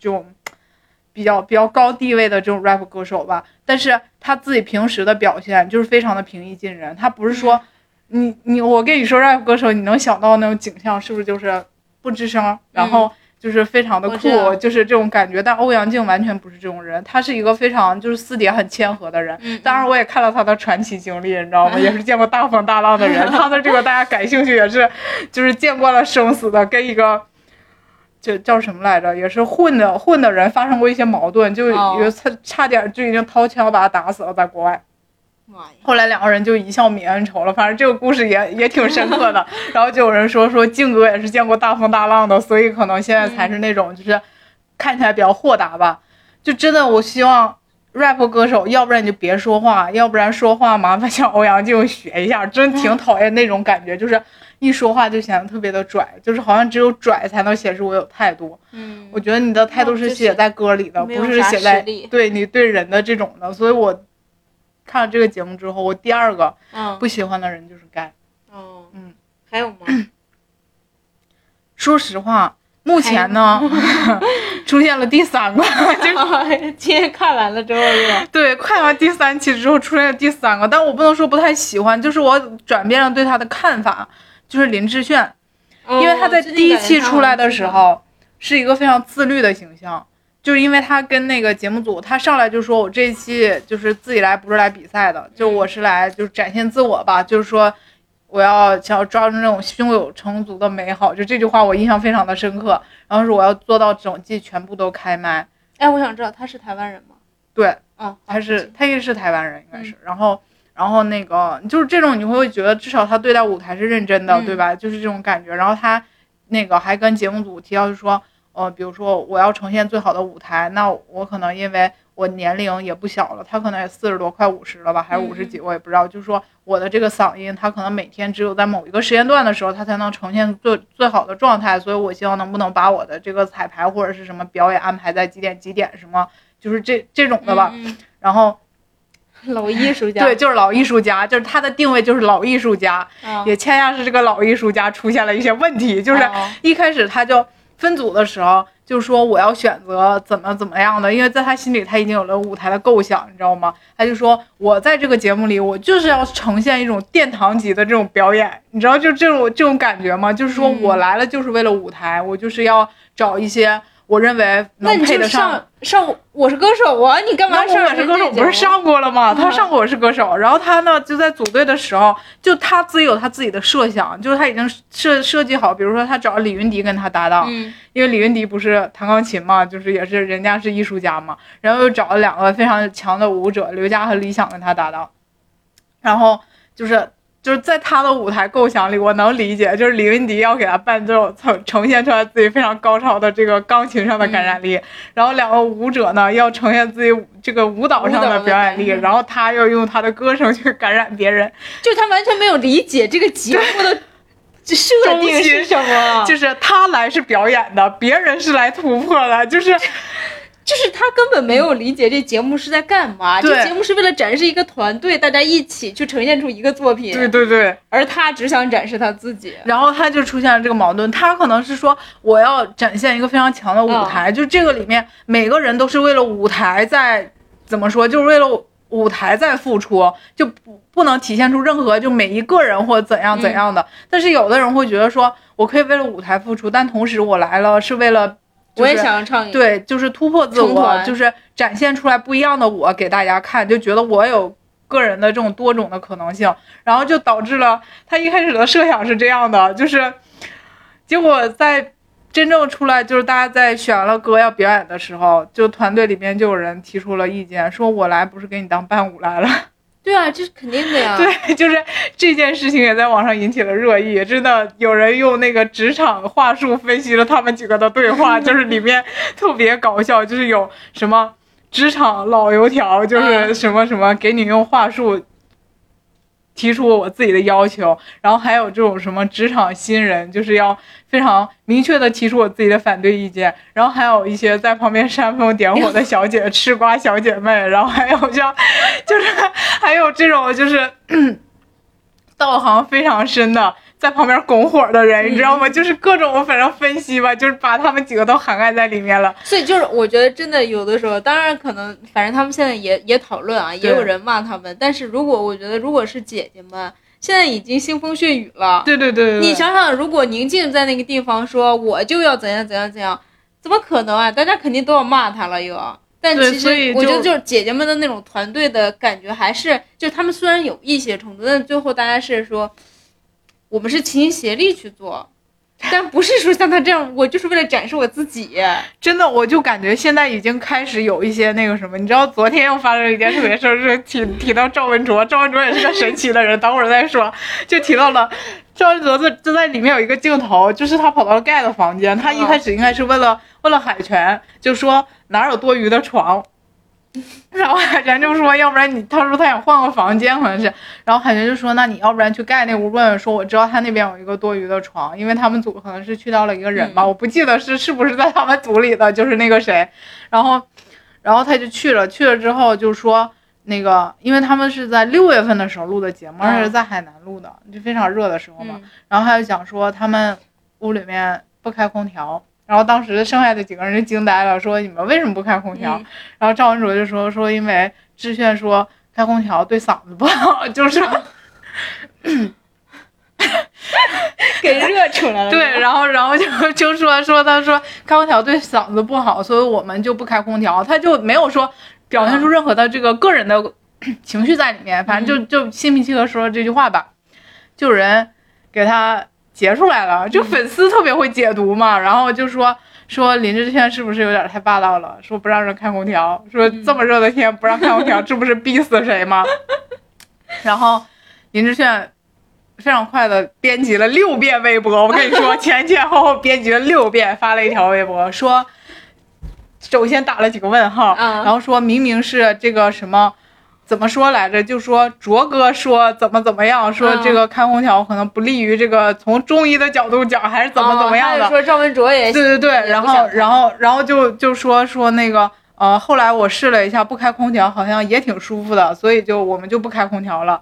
这种比较比较高地位的这种 rap 歌手吧，但是他自己平时的表现就是非常的平易近人，他不是说你你我跟你说 rap 歌手，你能想到那种景象是不是就是不吱声，然后就是非常的酷，就是这种感觉。但欧阳靖完全不是这种人，他是一个非常就是私底很谦和的人。嗯，当然，我也看了他的传奇经历，你知道吗？[LAUGHS] 也是见过大风大浪的人。他的这个大家感兴趣，也是就是见惯了生死的，跟一个就叫什么来着，也是混的混的人发生过一些矛盾，就哦有差差点就已经掏枪把他打死了，在国外。后来两个人就一笑泯恩仇了，反正这个故事也也挺深刻的。[LAUGHS] 然后就有人说说靖哥也是见过大风大浪的，所以可能现在才是那种就是看起来比较豁达吧。就真的我希望 rap 歌手，要不然你就别说话，要不然说话麻烦向欧阳靖学一下，真挺讨厌那种感觉，就是一说话就显得特别的拽，就是好像只有拽才能显示我有态度。嗯，我觉得你的态度是写在歌里的，不是写在对你对人的这种的。所以我看了这个节目之后，我第二个嗯不喜欢的人就是盖。哦嗯，还有吗？说实话，目前呢 [LAUGHS] 出现了第三个，[LAUGHS] 就是今天看完了之后是吧？[LAUGHS] 对，看完第三期之后出现了第三个，但我不能说不太喜欢，就是我转变了对他的看法，就是林志炫，因为他在第一期出来的时候是一个非常自律的形象。就是因为他跟那个节目组，他上来就说我这一期就是自己来，不是来比赛的，就我是来就是展现自我吧，就是说我要想要抓住那种胸有成竹的美好，就这句话我印象非常的深刻。然后是我要做到整季全部都开麦，哎，我想知道他是台湾人吗？对，哦，他是他也是台湾人，应该是。嗯然后然后那个就是这种你会觉得至少他对待舞台是认真的，嗯对吧？就是这种感觉。然后他那个还跟节目组提到就说，呃，比如说我要呈现最好的舞台，那我可能因为我年龄也不小了，他可能也四十多快五十了吧，还是五十几，我也不知道。就是说我的这个嗓音，他可能每天只有在某一个时间段的时候，他才能呈现最最好的状态。所以我希望能不能把我的这个彩排或者是什么表演安排在几点几点什么，就是这这种的吧。嗯然后嗯 [LAUGHS] 老艺术家，对，就是老艺术家，就是他的定位就是老艺术家，啊，也恰恰是这个老艺术家出现了一些问题，就是哦一开始他就分组的时候就说我要选择怎么怎么样的，因为在他心里他已经有了舞台的构想，你知道吗？他就说我在这个节目里我就是要呈现一种殿堂级的这种表演，你知道就这种这种感觉吗？就是说嗯我来了就是为了舞台，我就是要找一些我认为那你就能配得上。上上我是歌手啊，你干嘛上我是歌手不是上过了吗？他上过我是歌手，然后他呢就在组队的时候，就他自己有他自己的设想，就是他已经设设计好，比如说他找李云迪跟他搭档，嗯因为李云迪不是弹钢琴嘛，就是也是人家是艺术家嘛，然后又找了两个非常强的舞者，刘佳和李想跟他搭档，然后就是。就是在他的舞台构想里，我能理解，就是李云迪要给他伴奏，呈呈现出来自己非常高超的这个钢琴上的感染力，然后两个舞者呢要呈现自己这个舞蹈上的表演力，然后他要用他的歌声去感染别人，就他完全没有理解这个节目的 [LAUGHS] 设定是什么，就是他来是表演的，别人是来突破的，就是就是他根本没有理解这节目是在干嘛，这节目是为了展示一个团队，大家一起去呈现出一个作品，对对对。而他只想展示他自己。然后他就出现了这个矛盾，他可能是说我要展现一个非常强的舞台，就这个里面每个人都是为了舞台在怎么说，就是为了舞台在付出，就不不能体现出任何就每一个人或怎样怎样的。但是有的人会觉得说，我可以为了舞台付出，但同时我来了是为了。我也想唱一，对，就是突破自我，就是展现出来不一样的我给大家看，就觉得我有个人的这种多种的可能性，然后就导致了他一开始的设想是这样的，就是结果在真正出来，就是大家在选了歌要表演的时候，就团队里面就有人提出了意见，说我来不是给你当伴舞来了。对啊，这是肯定的呀。[LAUGHS] 对，就是这件事情也在网上引起了热议，真的有人用那个职场话术分析了他们几个的对话，就是里面特别搞笑，就是有什么职场老油条，就是嗯什么什么给你用话术。提出我自己的要求，然后还有这种什么职场新人，就是要非常明确的提出我自己的反对意见，然后还有一些在旁边煽风点火的小姐、吃瓜小姐妹，然后还有像，[LAUGHS] 就是还有这种就是 [COUGHS] 道行非常深的，在旁边拱火的人，你知道吗？就是各种反正分析吧，就是把他们几个都涵盖在里面了。所以就是我觉得真的有的时候，当然可能反正他们现在也也讨论啊，也有人骂他们，但是如果我觉得如果是姐姐们。现在已经腥风血雨了，对对对对对，你想想，如果宁静在那个地方说我就要怎样怎样怎样，怎么可能啊？大家肯定都要骂他了又。但其实我觉得就是姐姐们的那种团队的感觉，还是就他们虽然有一些冲突，但最后大家是说，我们是齐心协力去做，但不是说像他这样，我就是为了展示我自己。真的，我就感觉现在已经开始有一些那个什么，你知道，昨天又发生了一件特别事儿，是提提到赵文卓，[LAUGHS] 赵文卓也是个神奇的人，等会儿再说，就提到了。赵文卓在就在里面有一个镜头，就是他跑到了盖的房间，他一开始应该是为了为了海泉，就说哪有多余的床，[LAUGHS] 然后海泉就说，要不然你，他说他想换个房间，好像是，然后海泉就说，那你要不然去盖那屋问问，说我知道他那边有一个多余的床，因为他们组可能是去到了一个人吧，嗯我不记得是是不是在他们组里的，就是那个谁，然后，然后他就去了，去了之后就说。那个，因为他们是在六月份的时候录的节目，而且是在海南录的，就非常热的时候嘛。嗯然后他就讲说他们屋里面不开空调，然后当时剩下的几个人就惊呆了，说你们为什么不开空调？嗯。然后赵文卓就说说因为志炫说开空调对嗓子不好，就是。[LAUGHS] 给热出来了。对，然后然后就就说说他说开空调对嗓子不好，所以我们就不开空调，他就没有说表现出任何的这个个人的 [COUGHS] 情绪在里面，反正就就心平气和说了这句话吧，就有人给他截出来了，就粉丝特别会解读嘛，然后就说。说林志炫是不是有点太霸道了？说不让人开空调，说这么热的天不让开空调，这不是逼死谁吗？[LAUGHS] 然后林志炫非常快的编辑了六遍微博，我跟你说，[LAUGHS] 前前后后编辑了六遍，发了一条微博说，首先打了几个问号，嗯然后说明明是这个什么。怎么说来着？就说卓哥说怎么怎么样，说嗯这个开空调可能不利于这个从中医的角度讲，还是怎么怎么样的。哦说赵文卓也对对对，然后然后然后就就说说那个呃，后来我试了一下，不开空调好像也挺舒服的，所以就我们就不开空调了。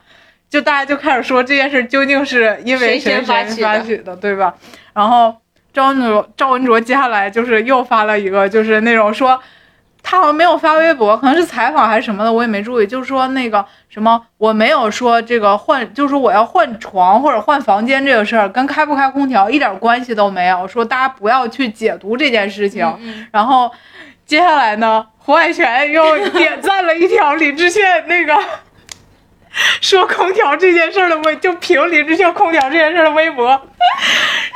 就大家就开始说这件事究竟是因为谁发起的，对吧？然后赵文卓赵文卓接下来就是又发了一个，就是那种说。他好像没有发微博，可能是采访还是什么的，我也没注意。就是说那个什么，我没有说这个换，就是我要换床或者换房间这个事儿，跟开不开空调一点关系都没有。说大家不要去解读这件事情。嗯然后接下来呢，胡海泉又点赞了一条李志炫那个 [LAUGHS] 说空调这件事儿的微，就评林志炫空调这件事儿的微博。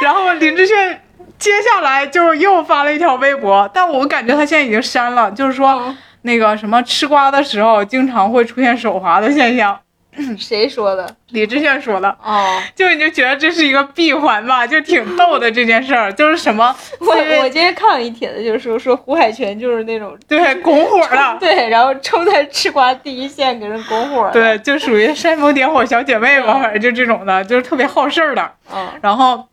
然后林志炫接下来就又发了一条微博，但我感觉他现在已经删了，就是说嗯那个什么吃瓜的时候经常会出现手滑的现象。[LAUGHS] 谁说的？李志炫说的，哦，就你就觉得这是一个闭环吧，就挺逗的这件事儿，就是什么 [LAUGHS] 我我今天看了一帖子，就是说说胡海泉就是那种 [LAUGHS] 对拱火了，对，然后冲在吃瓜第一线给人拱火了。对，就属于煽风点火小姐妹吧，反正就这种的，就是特别好事儿的。嗯，然后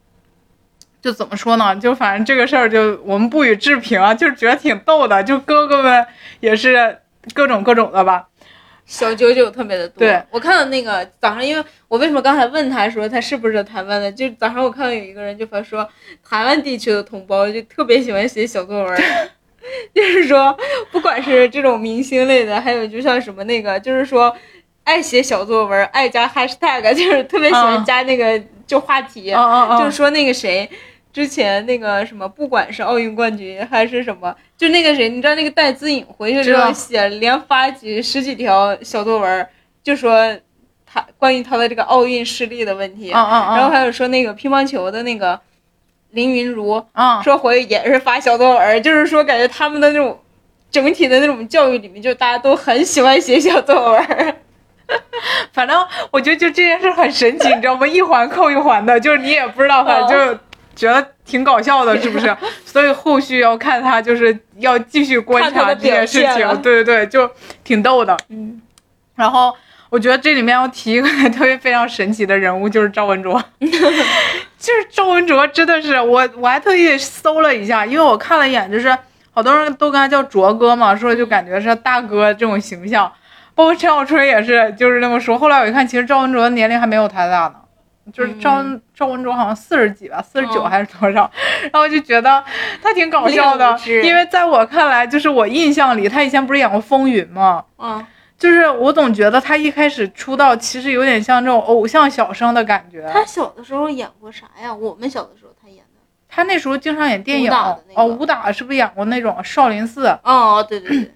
就怎么说呢？就反正这个事儿就我们不予置评啊，就是觉得挺逗的，就哥哥们也是各种各种的吧。小九九特别的多。对，我看到那个早上，因为我为什么刚才问他说他是不是台湾的，就早上我看到有一个人就发说，台湾地区的同胞就特别喜欢写小作文，[LAUGHS] 就是说不管是这种明星类的，还有就像什么那个，就是说爱写小作文，爱加 hashtag，就是特别喜欢嗯加那个就话题，就是说那个谁。之前那个什么，不管是奥运冠军还是什么，就那个谁，你知道那个戴资颖回去之后写连发几十几条小作文，就说他关于他的这个奥运失利的问题，嗯嗯嗯，然后还有说那个乒乓球的那个林云如，嗯说回去也是发小作文，就是说感觉他们的那种整体的那种教育里面，就大家都很喜欢写小作文。[LAUGHS] 反正我觉得就这件事很神奇，你知道吗？[LAUGHS] 一环扣一环的，就是你也不知道，反正就觉得挺搞笑的，是不是？[LAUGHS] 所以后续要看他，就是要继续观察这件事情。对对对，就挺逗的。嗯，然后我觉得这里面要提一个特别非常神奇的人物，就是赵文卓。就是赵文卓真的是我，我还特意搜了一下，因为我看了一眼，就是好多人都跟他叫卓哥嘛，说就感觉是大哥这种形象。包括陈小春也是，就是那么说。后来我一看，其实赵文卓的年龄还没有他大呢，就是赵、赵文卓好像四十几吧，四十九嗯还是多少？然后我就觉得他挺搞笑的，因为在我看来，就是我印象里，他以前不是演过《风云》吗？嗯，就是我总觉得他一开始出道其实有点像这种偶像小生的感觉。他小的时候演过啥呀？我们小的时候他演的他那时候经常演电影武打的那个哦，武打是不是演过那种少林寺？哦，对对对，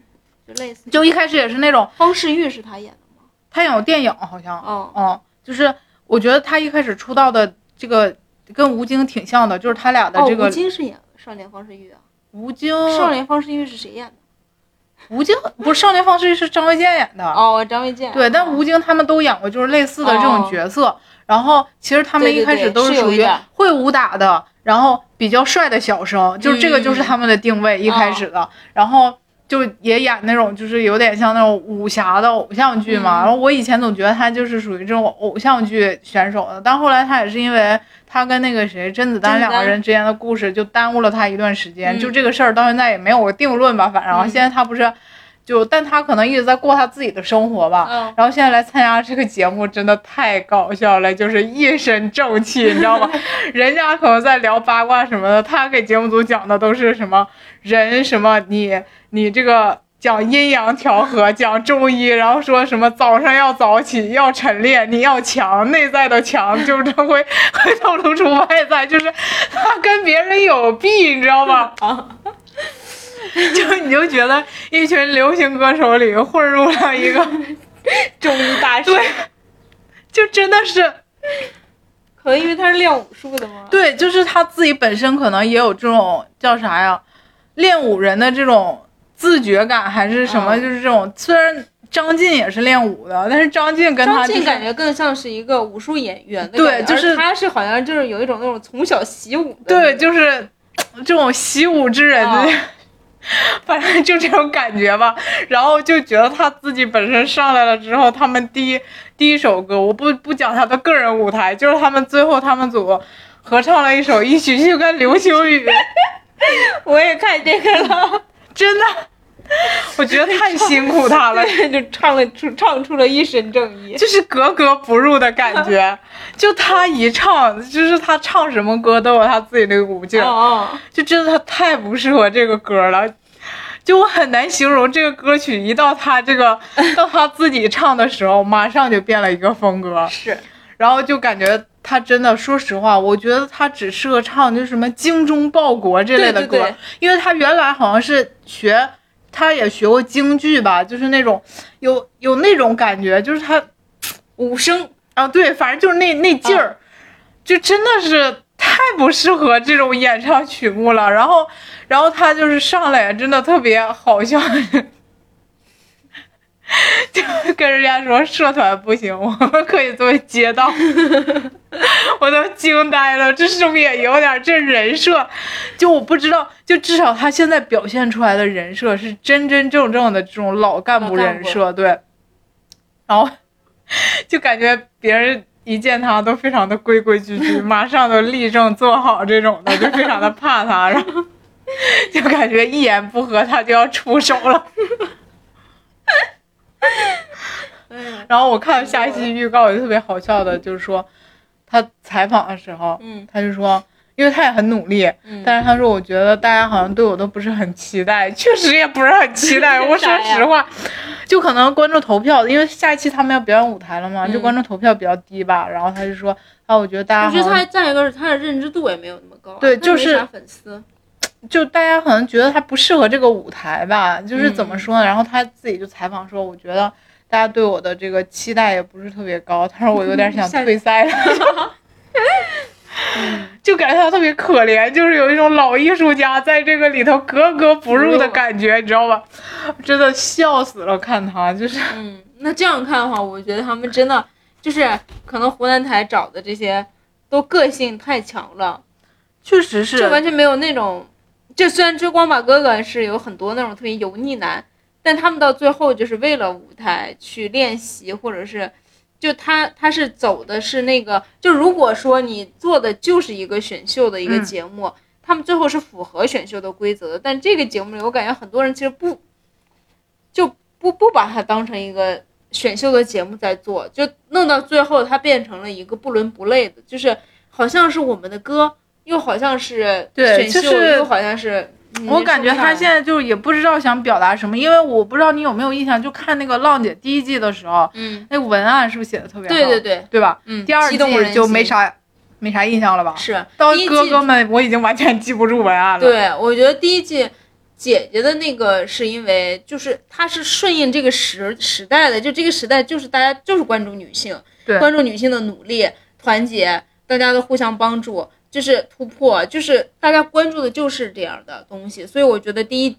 就类似。就一开始也是那种方世玉是他演的吗？他演过电影好像，哦，嗯，就是我觉得他一开始出道的这个跟吴京挺像的，就是他俩的哦，这个吴京是演少年方世玉啊。吴京，少年方世玉是谁演的？吴京不是少年方世玉是张卫健演的，哦，张卫健。对，但哦吴京他们都演过就是类似的这种哦角色，然后其实他们一开始都是属于会武打的，然后比较帅的小生，就是这个就是嗯他们的定位、一开始的，然后。就也演那种，就是有点像那种武侠的偶像剧嘛。嗯然后我以前总觉得他就是属于这种偶像剧选手的，但后来他也是因为他跟那个谁甄子丹两个人之间的故事，就耽误了他一段时间。嗯就这个事儿到现在也没有个定论吧，反正、嗯现在他不是就，但他可能一直在过他自己的生活吧。嗯，然后现在来参加这个节目，真的太搞笑了，就是一身正气，你知道吗？[LAUGHS] 人家可能在聊八卦什么的，他给节目组讲的都是什么人什么你你这个。讲阴阳调和，讲中医，然后说什么早上要早起，要晨练，你要强，内在的强，就是会会透露出外在，就是他跟别人有弊，你知道吗？[LAUGHS] [LAUGHS] 就你就觉得一群流行歌手里混入了一个 [LAUGHS] 中医大师。对，就真的是可能因为他是练武术的吗。对，就是他自己本身可能也有这种叫啥呀，练武人的这种自觉感，还是什么，嗯就是这种。虽然张晋也是练武的，但是张晋跟他、就是、张晋感觉更像是一个武术演员的对就是他是好像就是有一种那种从小习武的对，就是这种习武之人的。哦 [LAUGHS] 反正就这种感觉吧，然后就觉得他自己本身上来了之后，他们第一第一首歌，我不不讲他的个人舞台，就是他们最后他们组合唱了一首一曲就跟流星雨，[LAUGHS] 我也看这个了，[LAUGHS] 真的，[LAUGHS] 我觉得太辛苦他了，[LAUGHS] 就唱了出唱出了一身正义。就是格格不入的感觉。[LAUGHS] 就他一唱，就是他唱什么歌都有他自己那个舞劲儿，哦就真的他太不适合这个歌了。就我很难形容这个歌曲，一到他这个到他自己唱的时候，马上就变了一个风格，是，然后就感觉他真的，说实话，我觉得他只适合唱就什么精忠报国这类的歌，对对对。因为他原来好像是学，他也学过京剧吧，就是那种有有那种感觉，就是他武生啊，对，反正就是那那劲儿，就真的是太不适合这种演唱曲目了。然后，然后他就是上来真的特别好笑，[LAUGHS] 就跟人家说社团不行，我们可以作为街道，[LAUGHS] 我都惊呆了，这是不是也有点这人设？就我不知道，就至少他现在表现出来的人设是真真正正的这种老干部人设，对。然后就感觉别人一见他都非常的规规矩矩，[LAUGHS] 马上都立正坐好这种的，就非常的怕他，然后就感觉一言不合他就要出手了。[LAUGHS] 然后我看下一期预告也特别好笑的，就是说他采访的时候，嗯。他就说，因为他也很努力，嗯，但是他说我觉得大家好像对我都不是很期待，[LAUGHS] 确实也不是很期待。[LAUGHS] 我说实话，就可能观众投票，因为下一期他们要表演舞台了嘛，嗯。就观众投票比较低吧。然后他就说，啊，我觉得大家我觉得他再一个是他的认知度也没有那么高啊，对就是粉丝，就大家可能觉得他不适合这个舞台吧，就是怎么嗯说呢？然后他自己就采访说，我觉得大家对我的这个期待也不是特别高，他说我有点 [LAUGHS] 想退赛了。[LAUGHS] 就感觉他特别可怜，就是有一种老艺术家在这个里头格格不入的感觉，你知道吧？真的笑死了，看他就是，嗯，那这样看的话，我觉得他们真的就是可能湖南台找的这些都个性太强了，确实是就完全没有那种，就虽然追光吧哥哥是有很多那种特别油腻男，但他们到最后就是为了舞台去练习，或者是。就他，他是走的是那个，就如果说你做的就是一个选秀的一个嗯节目，他们最后是符合选秀的规则的，但这个节目里，我感觉很多人其实不，就不不把它当成一个选秀的节目在做，就弄到最后，它变成了一个不伦不类的，就是好像是我们的歌，又好像是对选秀，就是又好像是。嗯我感觉他现在，在就也不知道想表达什么，因为我不知道你有没有印象，就看那个浪姐第一季的时候，嗯，那个文案是不是写的特别好？对对对，对吧？嗯，第二激动人季就没，啥没啥印象了吧？是到哥哥们，我已经完全记不住文案了。，对，我觉得第一季姐姐的那个是因为就是她是顺应这个时时代的，就这个时代就是大家就是关注女性，对关注女性的努力、团结，大家的互相帮助，就是突破，就是大家关注的就是这样的东西。所以我觉得第一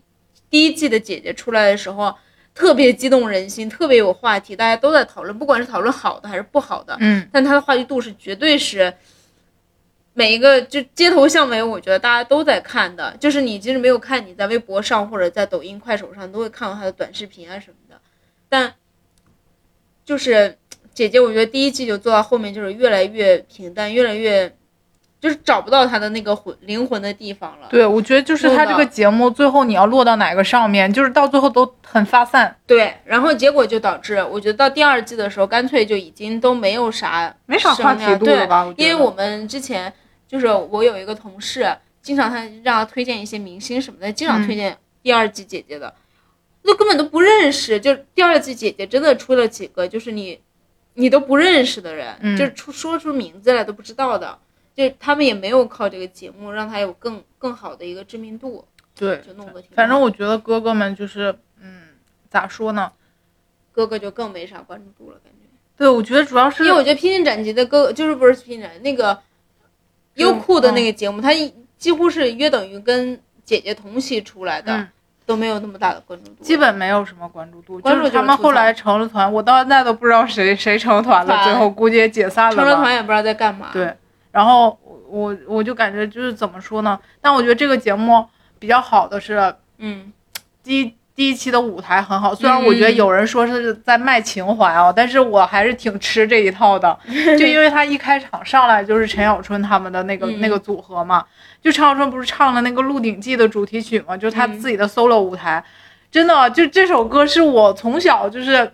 第一季的姐姐出来的时候。特别激动人心，特别有话题，大家都在讨论，不管是讨论好的还是不好的，嗯，但它的话题度是绝对是每一个就街头巷尾，我觉得大家都在看的。就是你即使没有看，你在微博上或者在抖音、快手上都会看到他的短视频啊什么的。但就是姐姐，我觉得第一季就做到后面就是越来越平淡，越来越就是找不到他的那个魂灵魂的地方了。对，我觉得就是他这个节目最后你要落到哪个上面，就是到最后都很发散，对，然后结果就导致我觉得到第二季的时候，干脆就已经都没有啥没啥话题度了吧？因为我们之前就是我有一个同事，经常他让他推荐一些明星什么的，经常推荐第二季姐姐的，那根本都不认识。就第二季姐姐真的出了几个，就是你你都不认识的人，嗯就是出说出名字来都不知道的。就他们也没有靠这个节目让他有更更好的一个知名度，对，就弄得挺。反正我觉得哥哥们就是，嗯，咋说呢？哥哥就更没啥关注度了，感觉。对，我觉得主要是因为我觉得《披荆斩棘》的哥就是不是《披荆斩棘》那个优酷的那个节目，他一几乎是约等于跟姐姐同期出来的，嗯都没有那么大的关注度。基本没有什么关注度，关注就是他们后来成了团，我到现在都不知道谁谁成团了，最后估计也解散了吧。成了团也不知道在干嘛。对，然后我我就感觉就是怎么说呢？但我觉得这个节目比较好的是嗯，第一第一期的舞台很好，虽然我觉得有人说是在卖情怀啊，但是我还是挺吃这一套的，[LAUGHS] 就因为他一开场上来就是陈小春他们的那个、嗯。那个组合嘛，就陈小春不是唱了那个《鹿鼎记》的主题曲嘛，就是他嗯。自己的 solo 舞台，真的就这首歌是我从小就是。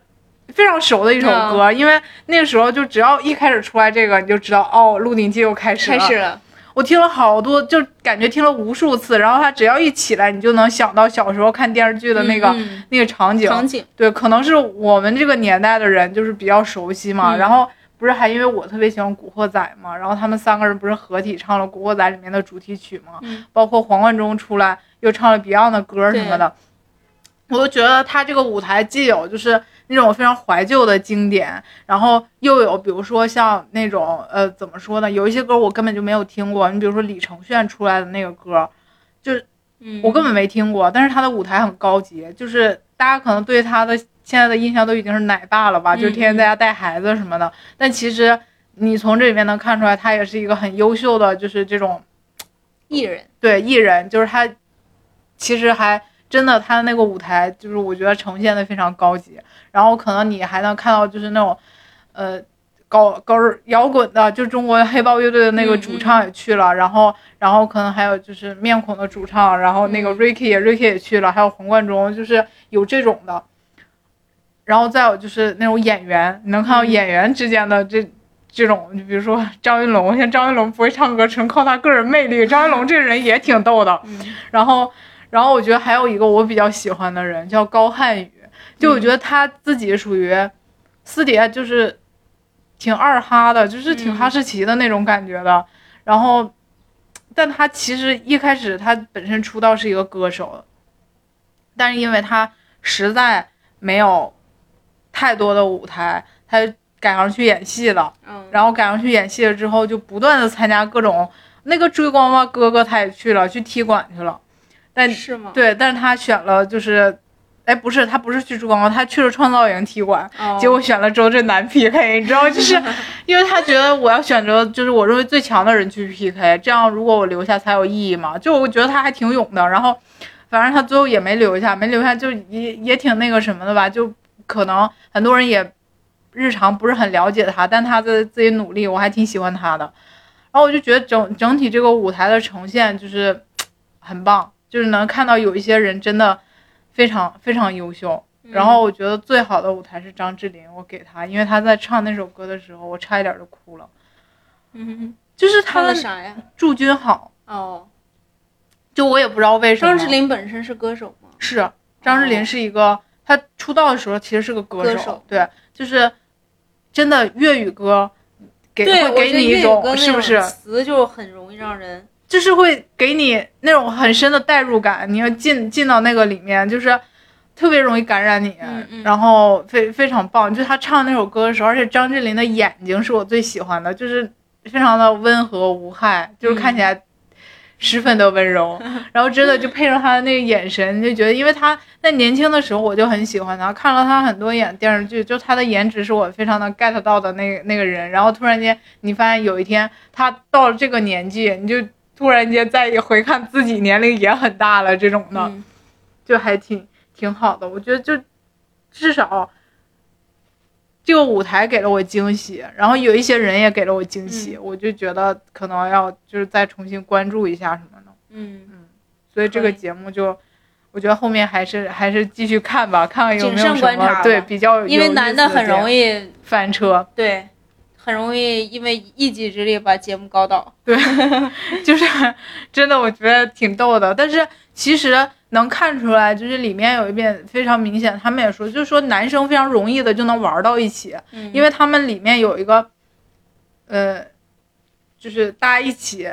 非常熟的一首歌，因为那个时候就只要一开始出来这个，你就知道哦，《鹿鼎记》又开始了。开始了。我听了好多，就感觉听了无数次，然后他只要一起来，你就能想到小时候看电视剧的那个、嗯那个场景。场景，对，可能是我们这个年代的人就是比较熟悉嘛。嗯然后不是还因为我特别喜欢《古惑仔》嘛，然后他们三个人不是合体唱了《古惑仔》里面的主题曲嘛，嗯包括黄贯中出来又唱了 Beyond 的歌什么的。我都觉得他这个舞台既有就是那种非常怀旧的经典，然后又有比如说像那种呃怎么说呢，有一些歌我根本就没有听过，你比如说李承铉出来的那个歌，就是，我根本没听过，但是他的舞台很高级，就是大家可能对他的现在的印象都已经是奶爸了吧，就是天天在家带孩子什么的。但其实你从这里面能看出来，他也是一个很优秀的，就是这种艺人，对艺人，就是他其实还真的他的那个舞台，就是我觉得呈现的非常高级。然后可能你还能看到就是那种呃。搞搞摇滚的，就中国黑豹乐队的那个主唱也去了，然后然后可能还有就是面孔的主唱，然后那个嗯 Ricky 也 Ricky 也去了，还有黄贯中，就是有这种的。然后再有就是那种演员，你能看到嗯演员之间的这、这种，就比如说张云龙，像张云龙不会唱歌，纯靠他个人魅力。张云龙这个人也挺逗的。嗯然后，然后我觉得还有一个我比较喜欢的人叫高瀚宇，就我觉得他自己属于私底下就是挺二哈的，就是挺嗯哈士奇的那种感觉的。然后，但他其实一开始他本身出道是一个歌手，但是因为他实在没有太多的舞台，他就改行去演戏了。嗯，然后改上去演戏了之后，就不断的参加各种那个追光吧哥哥他也去了，去踢馆去了。但是吗？对，但是他选了就是，哎，不是，他不是去珠光吧，他去了创造营踢馆，哦，结果选了周震南 PK，[LAUGHS] 你知道，就是因为他觉得我要选择就是我认为最强的人去 PK，这样如果我留下才有意义嘛。就我觉得他还挺勇的，然后反正他最后也没留下，没留下就也也挺那个什么的吧，就可能很多人也日常不是很了解他，但他的自己努力，我还挺喜欢他的。然后我就觉得整整体这个舞台的呈现就是很棒，就是能看到有一些人真的非常非常优秀。然后我觉得最好的舞台是张智霖，我给他，因为他在唱那首歌的时候，我差一点就哭了。嗯，就是他的啥呀？祝君好，哦，就我也不知道为什么。张智霖本身是歌手吗？是张智霖是一个，他出道的时候其实是个歌歌手对，就是真的粤语歌，给，会给你一种是不是？词就很容易让人，就是会给你那种很深的代入感，你要进进到那个里面，就是特别容易感染你，嗯嗯然后非非常棒。就他唱那首歌的时候，而且张智霖的眼睛是我最喜欢的，就是非常的温和无害，就是看起来十分的温柔。[LAUGHS] 然后真的就配上他的那个眼神，就觉得，因为他在年轻的时候我就很喜欢他，看了他很多演电视剧，就他的颜值是我非常的 get 到的那个那个人。然后突然间你发现有一天他到了这个年纪，你就突然间再一回看自己年龄也很大了，这种的。嗯就还挺挺好的。我觉得就至少这个舞台给了我惊喜，然后有一些人也给了我惊喜，我就觉得可能要就是再重新关注一下什么的。嗯嗯，所以这个节目就。我觉得后面还是还是继续看吧，看看有没谨有什么对比较有因为男的很容易易翻车，对，很容易因为一己之力把节目搞倒。对，[LAUGHS] 就是真的，我觉得挺逗的。但是其实能看出来，就是里面有一点非常明显，他们也说，就是说男生非常容易的就能玩到一起，嗯，因为他们里面有一个，呃，就是大家一起。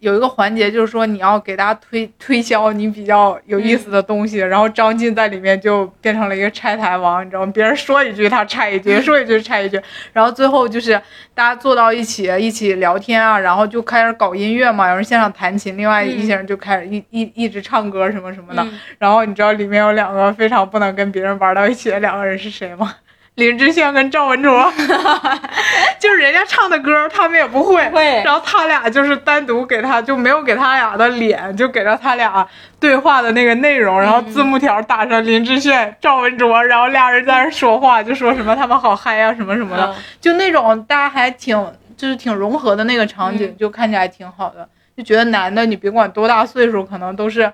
有一个环节就是说你要给大家推推销你比较有意思的东西，然后张晋在里面就变成了一个拆台王，你知道吗？别人说一句他拆一句，[LAUGHS] 说一句拆一句，然后最后就是大家坐到一起一起聊天啊，然后就开始搞音乐嘛，有人现场弹琴，另外一些人就开始一一一直唱歌什么什么的。嗯然后你知道里面有两个非常不能跟别人玩到一起的两个人是谁吗？林志炫跟赵文卓，[LAUGHS] 就是人家唱的歌他们也不会，会然后他俩就是单独给他就没有给他俩的脸，就给了他俩对话的那个内容，然后字幕条打上林志炫、赵文卓，然后俩人在那说话，就说什么他们好嗨啊什么什么的，嗯就那种大家还挺就是挺融合的那个场景，嗯就看起来挺好的，就觉得男的你别管多大岁数，可能都是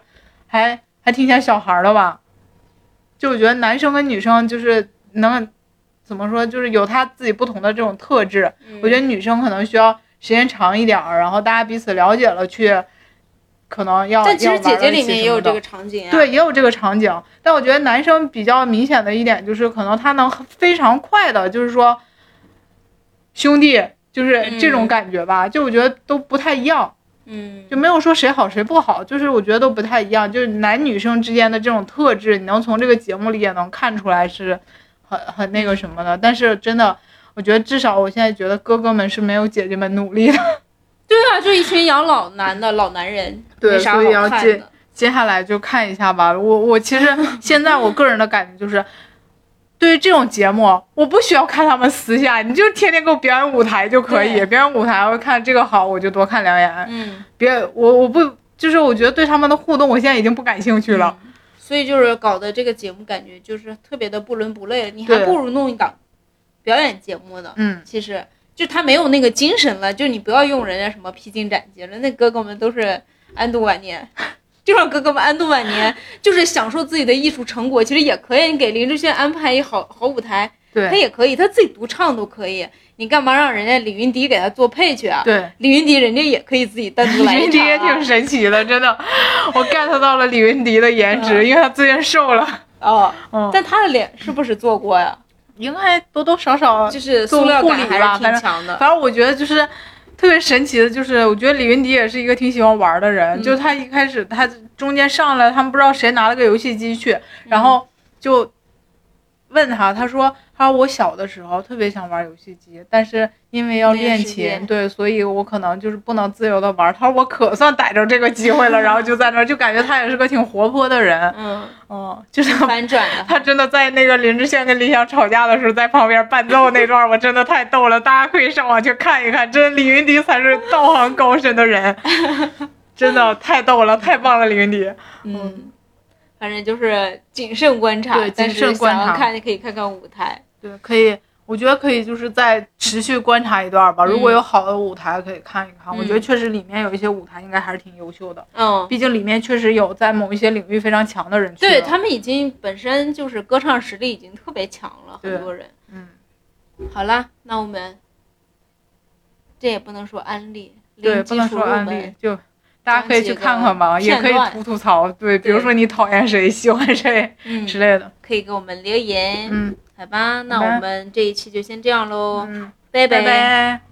还还挺像小孩的吧。就我觉得男生跟女生就是能怎么说，就是有他自己不同的这种特质。嗯我觉得女生可能需要时间长一点儿，然后大家彼此了解了去，可能要。但其实姐姐里面也有这个场景啊。对，也有这个场景。但我觉得男生比较明显的一点就是，可能他能非常快的，就是说，兄弟，就是这种嗯感觉吧。就我觉得都不太一样，嗯，就没有说谁好谁不好，就是我觉得都不太一样。就是男女生之间的这种特质，你能从这个节目里也能看出来是很很那个什么的。但是真的，我觉得至少我现在觉得哥哥们是没有姐姐们努力的。[LAUGHS] 对啊，就一群养老男的老男人，对所以要借好看的。接下来就看一下吧。我我其实 [LAUGHS] 现在我个人的感觉就是，对于这种节目，我不需要看他们私下，你就天天给我表演舞台就可以。表演舞台，我看这个好，我就多看两眼。嗯，别我我不就是我觉得对他们的互动，我现在已经不感兴趣了。嗯所以就是搞的这个节目感觉就是特别的不伦不类，你还不如弄一档表演节目呢。嗯，其实就他没有那个精神了，就你不要用人家什么披荆斩棘了，那哥哥们都是安度晚年。就让哥哥们安度晚年，就是享受自己的艺术成果，其实也可以。你给林志炫安排一好好舞台，他也可以，他自己独唱都可以。你干嘛让人家李云迪给他做配去啊？对。李云迪人家也可以自己单独来李一场、啊。云迪也挺神奇的，真的，我 get 到了李云迪的颜值，嗯因为他最近瘦了。哦，嗯，但他的脸是不是做过呀？应该多多少少就是做塑料护理感还是吧反正挺强的。反正我觉得就是特别神奇的，就是我觉得李云迪也是一个挺喜欢玩的人。嗯就他一开始他中间上来，他们不知道谁拿了个游戏机去，然后就问他，他说他说我小的时候特别想玩游戏机，但是因为要练琴，对，所以我可能就是不能自由的玩。他说我可算逮着这个机会了，然后就在那儿就感觉他也是个挺活泼的人，嗯，嗯，就是反转的。[LAUGHS] 他真的在那个林志炫跟李想吵架的时候，在旁边伴奏那段，我真的太逗了，大家可以上网去看一看，真的李云迪才是道行高深的人，[LAUGHS] 真的太逗了，太棒了，李云迪。嗯，反正就是谨慎观察，对谨慎观察想要看你可以看看舞台。对，可以，我觉得可以，就是再持续观察一段吧。如果嗯有好的舞台，可以看一看。我觉得嗯确实里面有一些舞台应该还是挺优秀的，嗯，毕竟里面确实有在某一些领域非常强的人去。对他们已经本身就是歌唱实力已经特别强了，很多人。嗯，好啦，那我们这也不能说安利，对，不能说安利，就。大家可以去看看吧，也可以吐吐槽，对，比如说你讨厌谁，喜欢谁嗯，之类的。可以给我们留言，嗯好吧？那我们这一期就先这样喽，嗯。拜拜拜拜。